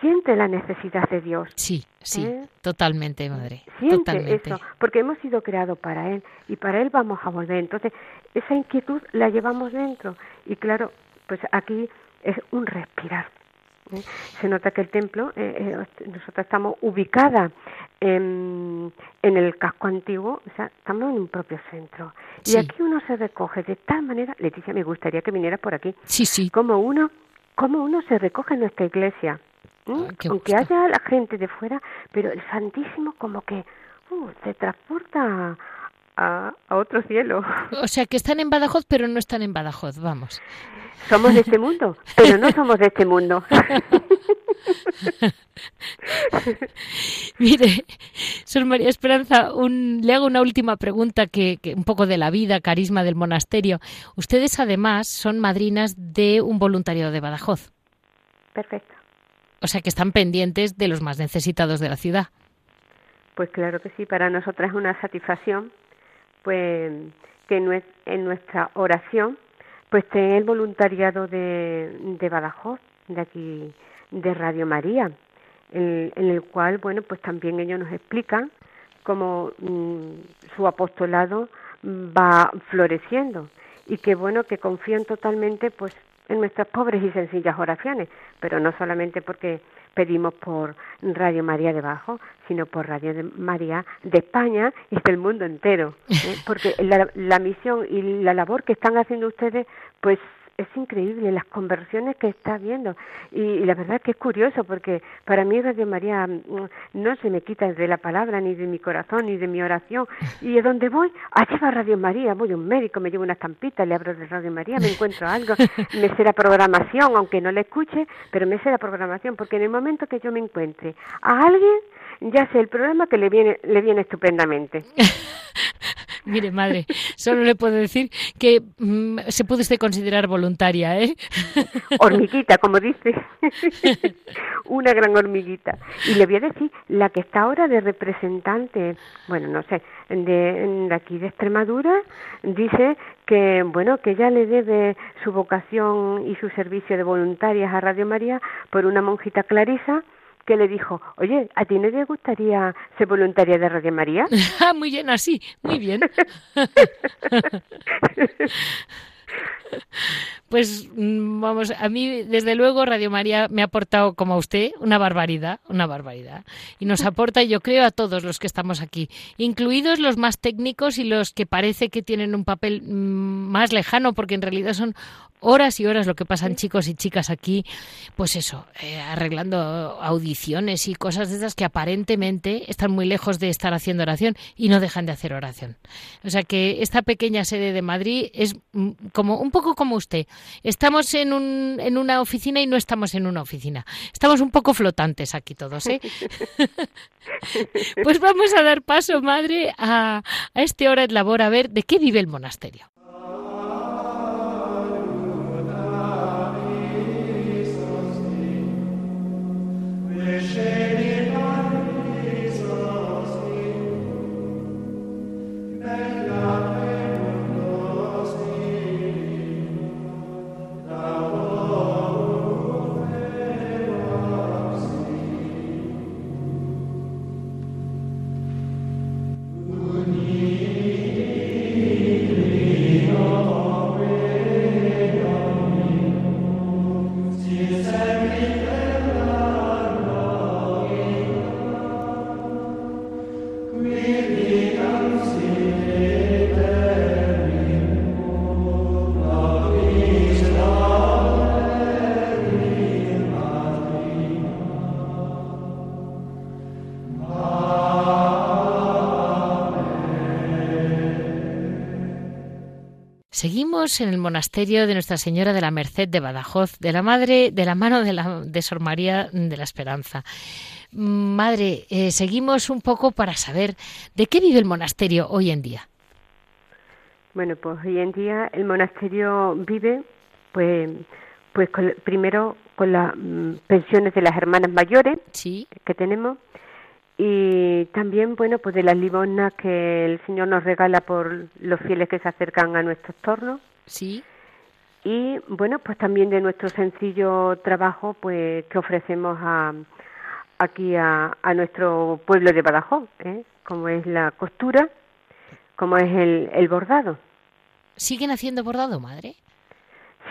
siente la necesidad de Dios. Sí, sí, ¿Eh? totalmente, madre. Siente eso, porque hemos sido creados para Él y para Él vamos a volver. Entonces, esa inquietud la llevamos dentro y claro, pues aquí es un respirar ¿eh? Se nota que el templo, eh, eh, nosotros estamos ubicadas en, en, el casco antiguo, o sea, estamos en un propio centro. Y aquí uno se recoge de tal manera, Leticia, me gustaría que vinieras por aquí. Sí, sí. Como uno, como uno se recoge en nuestra iglesia. Aunque haya la gente de fuera, pero el Santísimo como que uh, se transporta a, a, otro cielo. O sea, que están en Badajoz, pero no están en Badajoz, vamos. Somos de este mundo, pero no somos de este mundo. Mire, Sor María Esperanza, un, le hago una última pregunta que, que, un poco de la vida, carisma del monasterio. Ustedes además son madrinas de un voluntariado de Badajoz. Perfecto. O sea que están pendientes de los más necesitados de la ciudad. Pues claro que sí, para nosotras es una satisfacción, pues que en nuestra oración pues tener el voluntariado de, de Badajoz, de aquí, de Radio María, en, el cual, bueno, pues también ellos nos explican cómo mm, su apostolado va floreciendo y que, bueno, que confían totalmente, pues, en nuestras pobres y sencillas oraciones, pero no solamente porque pedimos por Radio María de Bajo, sino por Radio María de España y del mundo entero. ¿eh? Porque la, la misión y la labor que están haciendo ustedes, pues es increíble las conversiones que está viendo y, la verdad es que es curioso porque para mí Radio María mm, no se me quita de la palabra ni de mi corazón ni de mi oración. Y de donde voy allí va Radio María. Voy a un médico me llevo una estampita le abro de Radio María me encuentro algo. Me sé la programación aunque no la escuche pero me sé la programación porque en el momento que yo me encuentre a alguien ya sé el programa que le viene le viene estupendamente Mire, madre, solo le puedo decir que mm, se puede usted considerar voluntaria, ¿eh? Hormiguita, como dice. Una gran hormiguita. Y le voy a decir, la que está ahora de representante, bueno, no sé, de, de aquí de Extremadura, dice que, bueno, que ella le debe su vocación y su servicio de voluntarias a Radio María por una monjita clarisa que le dijo, oye, ¿a ti no te gustaría ser voluntaria de Radio María? Ah, muy bien, así, muy bien. Pues mm, vamos, a mí desde luego Radio María me ha aportado como a usted una barbaridad, una barbaridad. Y nos aporta, yo creo, a todos los que estamos aquí, incluidos los más técnicos y los que parece que tienen un papel mm, más lejano, porque en realidad son horas y horas lo que pasan chicos y chicas aquí, pues eso, eh, arreglando audiciones y cosas de esas que aparentemente están muy lejos de estar haciendo oración y no dejan de hacer oración. O sea que esta pequeña sede de Madrid es mm, como un poco como usted. Estamos en, un, en una oficina y no estamos en una oficina. Estamos un poco flotantes aquí todos, ¿eh? pues vamos a dar paso, madre, a, a este hora de labor a ver de qué vive el monasterio. Seguimos en el monasterio de Nuestra Señora de la Merced de Badajoz, de la madre, de la mano de, la, de Sor María de la Esperanza. Madre, eh, seguimos un poco para saber de qué vive el monasterio hoy en día. Bueno, pues hoy en día el monasterio vive, pues, pues primero con las mm, pensiones de las hermanas mayores sí. que tenemos y también, bueno, pues de las limosnas que el Señor nos regala por los fieles que se acercan a nuestros tornos. Sí. Y bueno, pues también de nuestro sencillo trabajo, pues que ofrecemos a, aquí a, a nuestro pueblo de Badajoz, ¿eh? como es la costura, como es el, el bordado. ¿Siguen haciendo bordado, madre?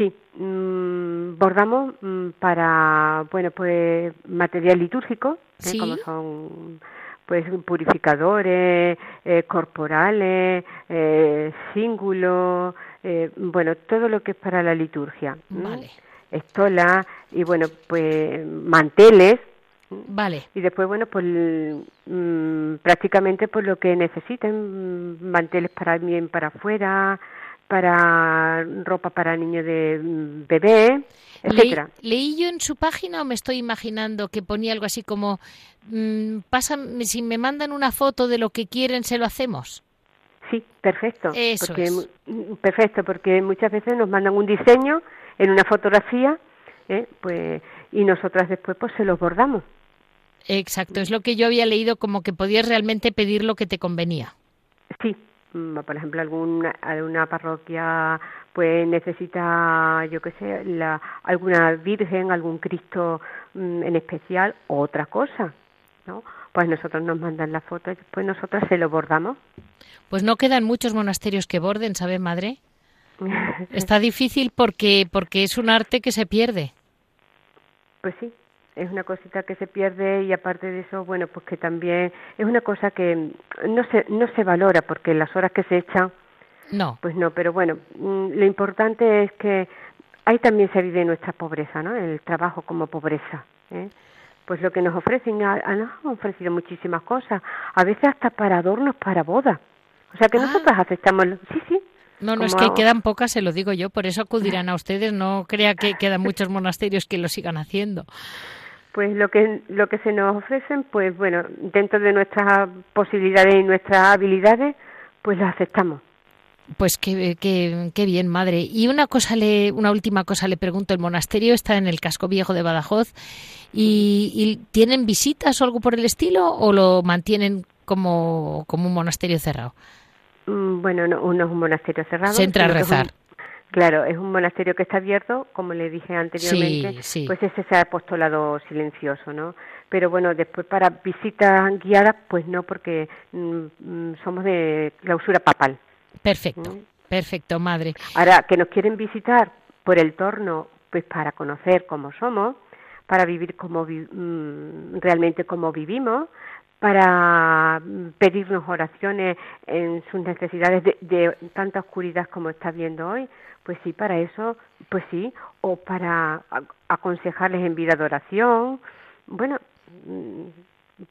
Sí, mmm, bordamos mmm, para, bueno, pues material litúrgico, ¿eh? Como son pues purificadores, eh, corporales, eh, cíngulos, eh, bueno, todo lo que es para la liturgia. Vale. Estola y bueno, pues manteles, Vale. y después bueno pues mm, prácticamente pues lo que necesiten mm, manteles para bien para afuera para ropa para niños de mm, bebé etcétera leí yo en su página o me estoy imaginando que ponía algo así como mm, pasan, si me mandan una foto de lo que quieren se lo hacemos. sí perfecto Eso porque es. mm, perfecto porque muchas veces nos mandan un diseño en una fotografía ¿eh? pues y nosotras después pues se los bordamos Exacto, es lo que yo había leído como que podías realmente pedir lo que te convenía. Sí, por ejemplo, alguna, alguna parroquia pues necesita, yo qué sé, la, alguna virgen, algún Cristo mm, en especial o otra cosa, ¿no? Pues nosotros nos mandan la foto y después nosotras se lo bordamos. Pues no quedan muchos monasterios que borden, ¿sabe, madre? Está difícil porque porque es un arte que se pierde. Pues sí, es una cosita que se pierde y aparte de eso, bueno, pues que también es una cosa que no se, no se valora porque las horas que se echan No. Pues no, pero bueno, mm, lo importante es que ahí también se vive nuestra pobreza, ¿no? El trabajo como pobreza. ¿eh? Pues lo que nos ofrecen, a- a- nos han ofrecido muchísimas cosas, a veces hasta para adornos para boda. O sea que Ah. nosotras aceptamos, sí, sí. No, no, es que quedan pocas, se lo digo yo, por eso acudirán a ustedes. No crea que quedan muchos monasterios que lo sigan haciendo. Pues lo que lo que se nos ofrecen, pues bueno, dentro de nuestras posibilidades y nuestras habilidades, pues lo aceptamos. Pues qué, qué, qué bien, madre. Y una cosa le, una última cosa le pregunto, el monasterio está en el casco viejo de Badajoz y, y tienen visitas o algo por el estilo o lo mantienen como, como un monasterio cerrado. Mm, Bueno, no, no es un monasterio cerrado. Se entra a rezar. Claro, es un monasterio que está abierto, como le dije anteriormente, Sí, sí. pues ese es el apostolado silencioso, ¿no? Pero bueno, después para visitas guiadas, pues no, porque mm, mm, somos de clausura papal. Perfecto, Mm. perfecto, madre. Ahora, que nos quieren visitar por el torno, pues para conocer cómo somos, para vivir como vi- realmente como vivimos, para mm, pedirnos oraciones en sus necesidades de, de tanta oscuridad como está viendo hoy, pues sí, para eso, pues sí, o para aconsejarles en vida de oración, bueno, mm,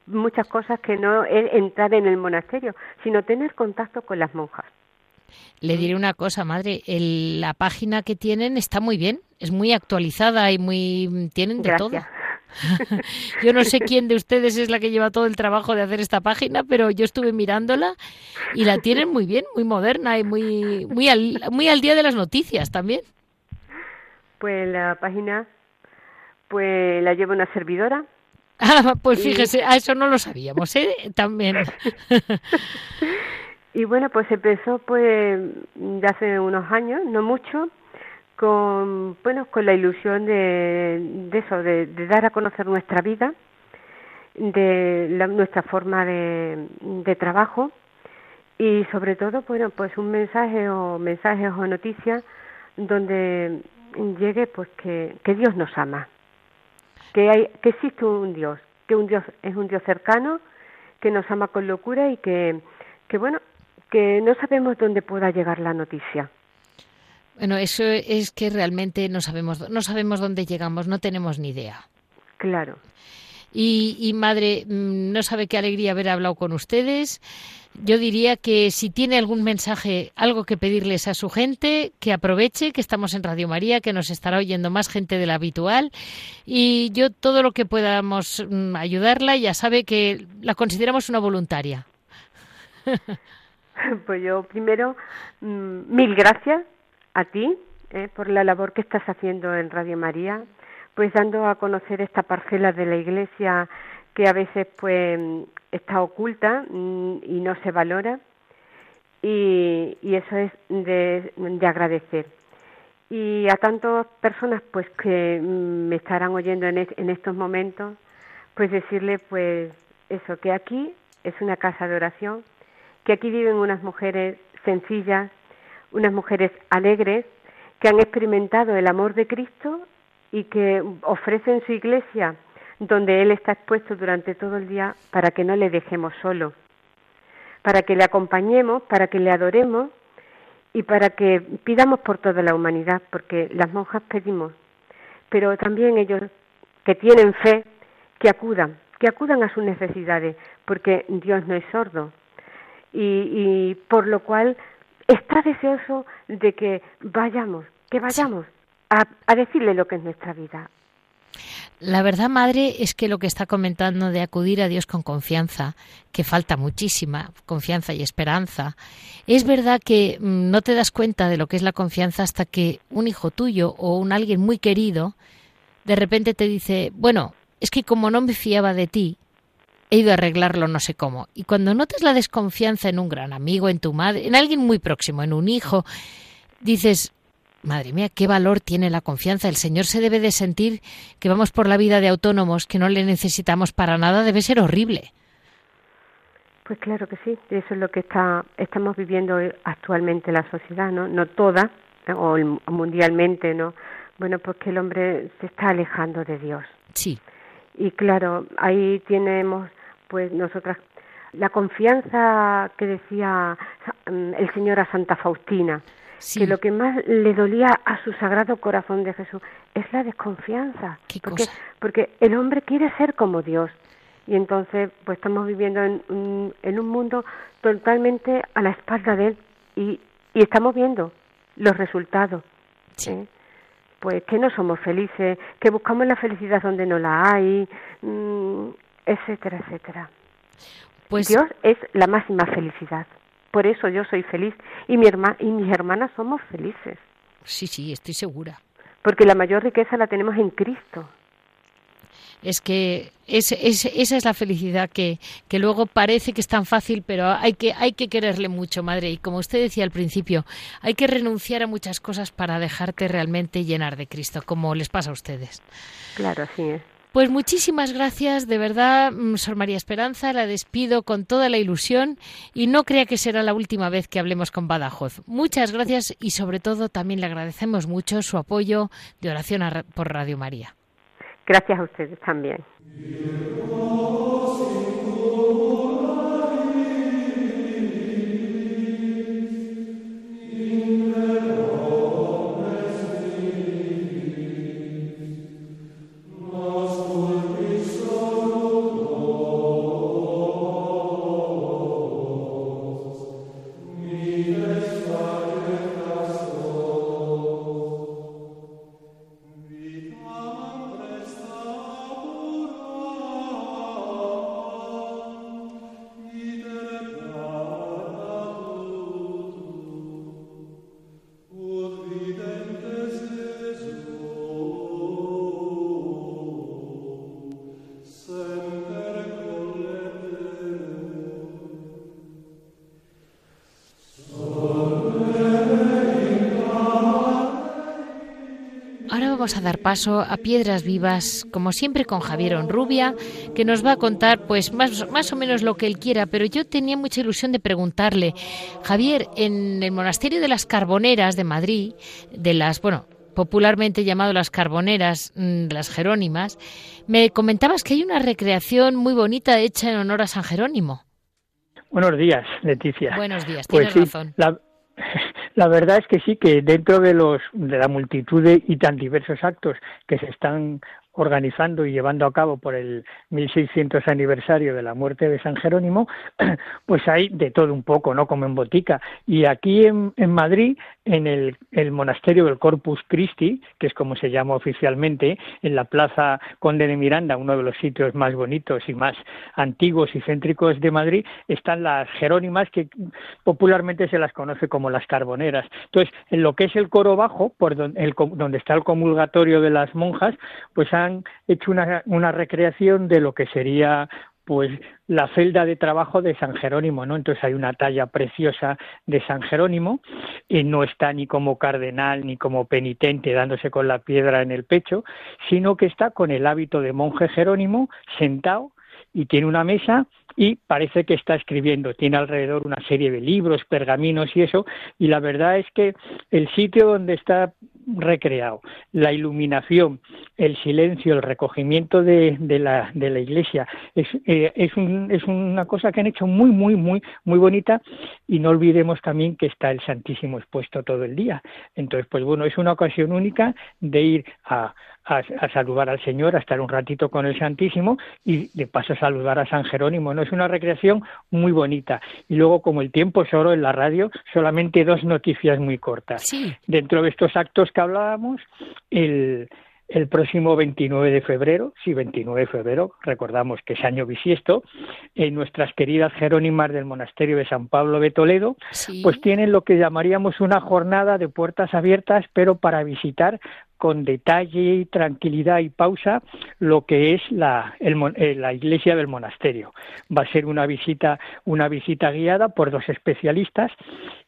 muchas cosas que no es entrar en el monasterio, sino tener contacto con las monjas. Le diré una cosa, madre. el- la página que tienen está muy bien, es muy actualizada y muy tienen de Gracias. todo. Yo no sé quién de ustedes es la que lleva todo el trabajo de hacer esta página, pero yo estuve mirándola y la tienen muy bien, muy moderna y muy muy al, muy al día de las noticias también. Pues la página, pues la lleva una servidora. Ah, pues Y- fíjese, a eso no lo sabíamos, ¿eh? También. Y bueno, pues empezó pues de hace unos años, no mucho, con bueno, con la ilusión de, de eso, de, dar a conocer nuestra vida, de la- nuestra forma de, de trabajo y sobre todo, bueno, pues un mensaje o mensajes o noticias donde llegue pues que, que Dios nos ama, que hay, que existe un Dios, que un Dios es un Dios cercano, que nos ama con locura y que, que bueno, que no sabemos dónde pueda llegar la noticia. Bueno, eso es que realmente no sabemos no sabemos dónde llegamos, no tenemos ni idea. Claro. Y, madre, mm, no sabe qué alegría haber hablado con ustedes. Yo diría que si tiene algún mensaje, algo que pedirles a su gente, que aproveche, que estamos en Radio María, que nos estará oyendo más gente de la habitual. Y yo todo lo que podamos mm, ayudarla, ya sabe que la consideramos una voluntaria. Pues yo primero, mm, mil gracias a ti eh, por la labor que estás haciendo en Radio María, pues dando a conocer esta parcela de la Iglesia que a veces pues está oculta mm, y no se valora y, eso es de, agradecer. Y a tantas personas pues que mm, me estarán oyendo en, en estos momentos pues decirle pues eso que aquí es una casa de oración que aquí viven unas mujeres sencillas unas mujeres alegres que han experimentado el amor de Cristo y que ofrecen su iglesia donde Él está expuesto durante todo el día para que no le dejemos solo, para que le acompañemos, para que le adoremos y para que pidamos por toda la humanidad, porque las monjas pedimos, pero también ellos que tienen fe, que acudan, que acudan a sus necesidades, porque Dios no es sordo. Y, por lo cual está deseoso de que vayamos, que vayamos a, decirle lo que es nuestra vida. La verdad, madre, es que lo que está comentando de acudir a Dios con confianza, que falta muchísima confianza y esperanza, es verdad que mm, no te das cuenta de lo que es la confianza hasta que un hijo tuyo o un alguien muy querido de repente te dice, bueno, es que como no me fiaba de ti, he ido a arreglarlo no sé cómo. Y cuando notas la desconfianza en un gran amigo, en tu madre, en alguien muy próximo, en un hijo, dices, Madre mía, qué valor tiene la confianza. El Señor se debe de sentir que vamos por la vida de autónomos, que no le necesitamos para nada, debe ser horrible. Pues claro que sí, eso es lo que está, estamos viviendo actualmente la sociedad, ¿no? No toda, o mundialmente, ¿no? Bueno, pues que el hombre se está alejando de Dios. Sí. Y claro, ahí tenemos, pues nosotras, la confianza que decía mm, el Señor a Santa Faustina, que lo que más le dolía a su sagrado corazón de Jesús es la desconfianza. porque, porque el hombre quiere ser como Dios. Y entonces, pues estamos viviendo en, un, en un mundo totalmente a la espalda de Él y, y estamos viendo los resultados. ¿eh? Pues que no somos felices, que buscamos la felicidad donde no la hay, mm, etcétera, etcétera. Pues Dios es la máxima felicidad. Por eso yo soy feliz y, mi herma, y mis hermanas somos felices. Sí, sí, estoy segura. Porque la mayor riqueza la tenemos en Cristo. Es que es, esa es la felicidad que, que, luego parece que es tan fácil, pero hay que, hay que quererle mucho, madre. Y como usted decía al principio, hay que renunciar a muchas cosas para dejarte realmente llenar de Cristo, como les pasa a ustedes. Claro, así es. Pues muchísimas gracias, de verdad, mm, Sor María Esperanza, la despido con toda la ilusión y no crea que será la última vez que hablemos con Badajoz. Muchas gracias y sobre todo también le agradecemos mucho su apoyo de oración por Radio María. Gracias a ustedes también. Vamos a dar paso a Piedras Vivas, como siempre con Javier Onrubia, que nos va a contar pues más, más o menos lo que él quiera, pero yo tenía mucha ilusión de preguntarle, Javier, en el monasterio de las Carboneras de Madrid, de las, bueno, popularmente llamado las Carboneras, mm, las Jerónimas, me comentabas que hay una recreación muy bonita hecha en honor a San Jerónimo. Buenos días, Leticia. Buenos días, pues tienes razón. La verdad es que sí, que dentro de los de la multitud de, y tan diversos actos que se están organizando y llevando a cabo por el 1600 aniversario de la muerte de San Jerónimo, pues hay de todo un poco, ¿no? Como en botica. Y aquí en, Madrid, en el, el, monasterio del Corpus Christi, que es como se llama oficialmente, en la Plaza Conde de Miranda, uno de los sitios más bonitos y más antiguos y céntricos de Madrid, están las Jerónimas, que popularmente se las conoce como las Carboneras. Entonces, en lo que es el coro bajo, por donde, el, donde está el comulgatorio de las monjas, pues han hecho una, una recreación de lo que sería pues la celda de trabajo de San Jerónimo, ¿no? Entonces hay una talla preciosa de San Jerónimo y no está ni como cardenal ni como penitente dándose con la piedra en el pecho, sino que está con el hábito de monje Jerónimo sentado y tiene una mesa y parece que está escribiendo. Tiene alrededor una serie de libros, pergaminos y eso. Y la verdad es que el sitio donde está recreado, la iluminación, el silencio, el recogimiento de, de, la, de la iglesia, es, eh, es, un, es una cosa que han hecho muy, muy, muy, muy bonita y no olvidemos también que está el Santísimo expuesto todo el día. Entonces, pues bueno, es una ocasión única de ir a, a, a, saludar al Señor, a estar un ratito con el Santísimo y de paso saludar a San Jerónimo. No es una recreación muy bonita. Y luego, como el tiempo es oro en la radio, solamente dos noticias muy cortas. Sí. Dentro de estos actos que hablábamos, el, el próximo 29 de febrero, sí, 29 de febrero, recordamos que es año bisiesto, en nuestras queridas Jerónimas del Monasterio de San Pablo de Toledo, Sí. pues tienen lo que llamaríamos una jornada de puertas abiertas, pero para visitar con detalle, tranquilidad y pausa lo que es la, el, eh, la iglesia del monasterio. Va a ser una visita, una visita guiada por dos especialistas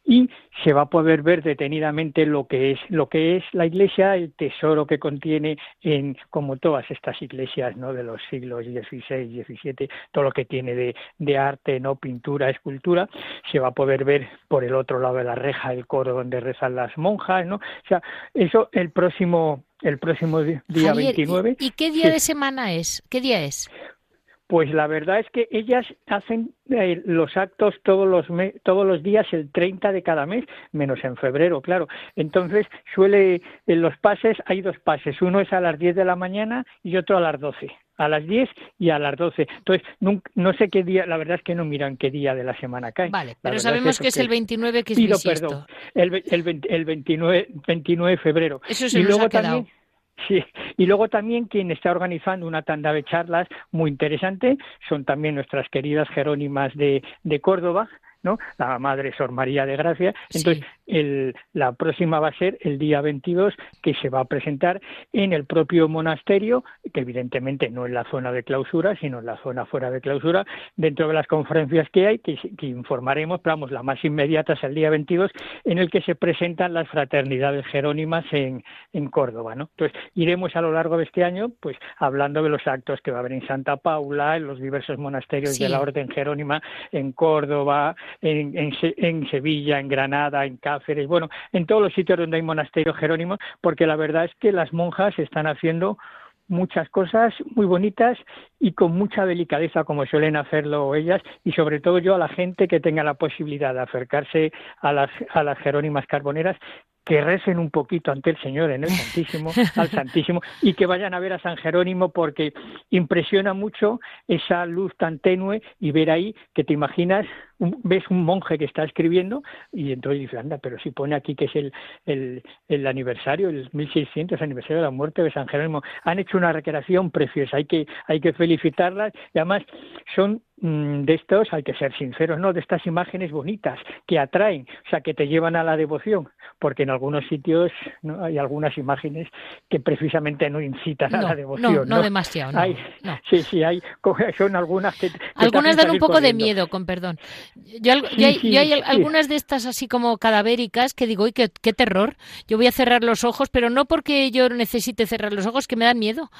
y se va a poder ver detenidamente lo que es lo que es la iglesia, el tesoro que contiene en como todas estas iglesias, ¿no? de los siglos XVI, XVII, todo lo que tiene de, de arte, no pintura, escultura, se va a poder ver por el otro lado de la reja el coro donde rezan las monjas, ¿no? O sea, eso el próximo el próximo día Javier, 29. ¿Y, ¿Y qué día Sí. de semana es? ¿Qué día es? Pues la verdad es que ellas hacen eh, los actos todos los me- todos los días el 30 de cada mes, menos en febrero, claro. Entonces suele en los pases hay dos pases, uno es a las 10 de la mañana y otro a las 12, a las 10 y a las 12. Entonces no, sé qué día, la verdad es que no miran qué día de la semana cae. Vale, La pero sabemos eso, que es el 29 que es pido bisiesto. perdón, el, el, 20 el 29, 29 de febrero. Eso se y nos luego ha quedado. también Sí, y luego también quien está organizando una tanda de charlas muy interesante son también nuestras queridas Jerónimas de, de Córdoba, ¿no? La Madre Sor María de Gracia. Entonces, Sí. El, la próxima va a ser el día 22, que se va a presentar en el propio monasterio, que evidentemente no en la zona de clausura, sino en la zona fuera de clausura, dentro de las conferencias que hay, que, que informaremos, pero vamos, la más inmediata es el día 22, en el que se presentan las fraternidades jerónimas en, en Córdoba, ¿no? Entonces, iremos a lo largo de este año, pues, hablando de los actos que va a haber en Santa Paula, en los diversos monasterios Sí. de la Orden Jerónima, en Córdoba, en, en, en Sevilla, en Granada, en Cáceres, bueno, en todos los sitios donde hay monasterios jerónimos, porque la verdad es que las monjas están haciendo muchas cosas muy bonitas y con mucha delicadeza como suelen hacerlo ellas y sobre todo yo a la gente que tenga la posibilidad de acercarse a las a las jerónimas carboneras que recen un poquito ante el Señor en el Santísimo, al Santísimo, y que vayan a ver a San Jerónimo porque impresiona mucho esa luz tan tenue y ver ahí que te imaginas, un- ves un monje que está escribiendo y entonces dices, anda, pero si pone aquí que es el, el, el aniversario, el 1600 aniversario de la muerte de San Jerónimo, han hecho una recreación preciosa, hay que, hay que felicitarlas y además son de estos, hay que ser sinceros, ¿no? De estas imágenes bonitas que atraen, o sea, que te llevan a la devoción, porque en algunos sitios ¿no? hay algunas imágenes que precisamente no incitan a la devoción. no, no demasiado, no, Hay- no. Sí, sí, hay, son algunas que... Algunas dan un poco de miedo, con perdón. Yo, Sí, yo hay, sí, yo hay al- sí. algunas de estas así como cadavéricas que digo, uy, qué, qué terror. Yo voy a cerrar los ojos, pero no porque yo necesite cerrar los ojos, que me dan miedo.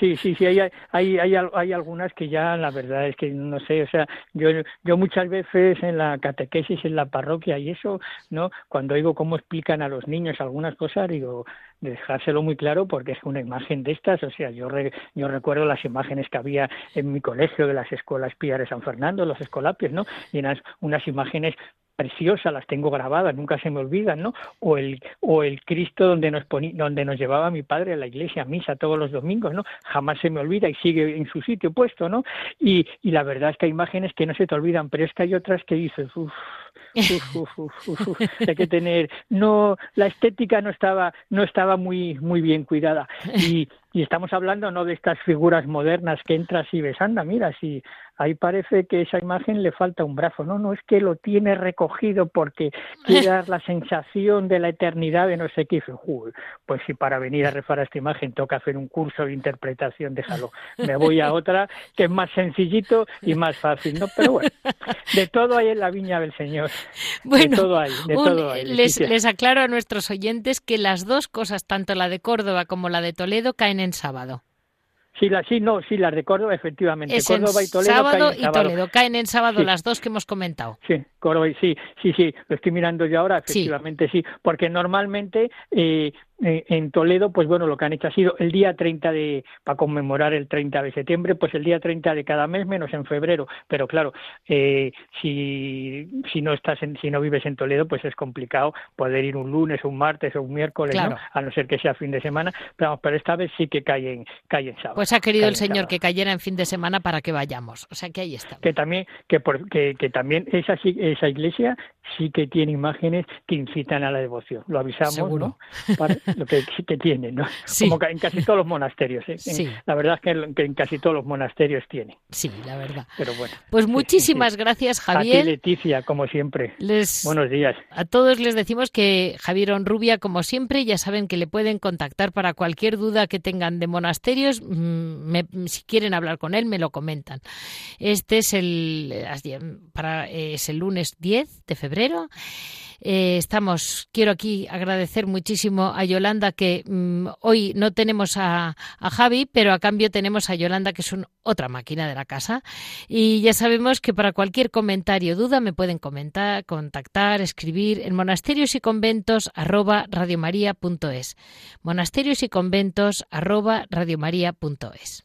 Sí, sí, sí, hay, hay, hay, hay algunas que ya, la verdad es que no sé, o sea, yo, yo muchas veces en la catequesis en la parroquia y eso, ¿no? Cuando oigo cómo explican a los niños algunas cosas, digo, dejárselo muy claro porque es una imagen de estas, o sea, yo, re- yo recuerdo las imágenes que había en mi colegio de las escuelas pías de San Fernando, los escolapios, ¿no? Y unas, unas imágenes preciosas, las tengo grabadas, nunca se me olvidan, ¿no? O el, o el Cristo donde nos, donde nos llevaba mi padre a la iglesia, a misa todos los domingos, ¿no? Jamás se me olvida y sigue en su sitio puesto, ¿no? Y, y la verdad es que hay imágenes que no se te olvidan, pero es que hay otras que dices, uff, hay que tener no la estética no estaba no estaba muy muy bien cuidada. Y, y estamos hablando no de estas figuras modernas que entras y ves anda mira si ahí parece que esa imagen le falta un brazo no no es que lo tiene recogido porque quiere dar la sensación de la eternidad de no sé qué. Pues si para venir a refar esta imagen toca hacer un curso de interpretación déjalo. Me voy a otra que es más sencillito y más fácil no pero bueno de todo hay en la viña del señor Bueno, les, aclaro a nuestros oyentes que las dos cosas, tanto la de Córdoba como la de Toledo, caen en sábado. Sí, la, sí, no, sí, las de Córdoba, efectivamente. Córdoba y Toledo sábado caen en y Toledo caen en sábado las dos que hemos comentado. Sí, Córdoba, sí, sí, sí, lo estoy mirando yo ahora, efectivamente sí, porque normalmente eh, eh, en Toledo, pues bueno, lo que han hecho ha sido el día 30 de, para conmemorar el 30 de septiembre, pues el día 30 de cada mes, menos en febrero. Pero claro, eh, si, si no estás en, si no vives en Toledo, pues es complicado poder ir un lunes, un martes o un miércoles, ¿no? a no ser que sea fin de semana. Pero, pero esta vez sí que cae en, cae en sábado. Pues ha querido el Señor que cayera en fin de semana para que vayamos. O sea que ahí está. Que también, que, por, que, que también esa, esa iglesia sí que tiene imágenes que incitan a la devoción. Lo avisamos, ¿no? lo que, que tiene, ¿no? Como en casi todos los monasterios. ¿eh? la verdad es que, en casi todos los monasterios tiene. Sí, la verdad. Pero bueno. Pues muchísimas gracias, Javier. A Leticia, como siempre. Buenos días. A todos les decimos que Javier Onrubia, como siempre, ya saben que le pueden contactar para cualquier duda que tengan de monasterios. Mm, si quieren hablar con él, me lo comentan. Este es el, para, es el lunes 10 de febrero eh, estamos, quiero aquí agradecer muchísimo a Yolanda que mm, hoy no tenemos a, Javi, pero a cambio tenemos a Yolanda que es otra máquina de la casa. Y ya sabemos que para cualquier comentario o duda me pueden comentar, contactar, escribir en monasterios y conventos arroba radiomaria.es. Monasterios y conventos arroba radiomaria.es.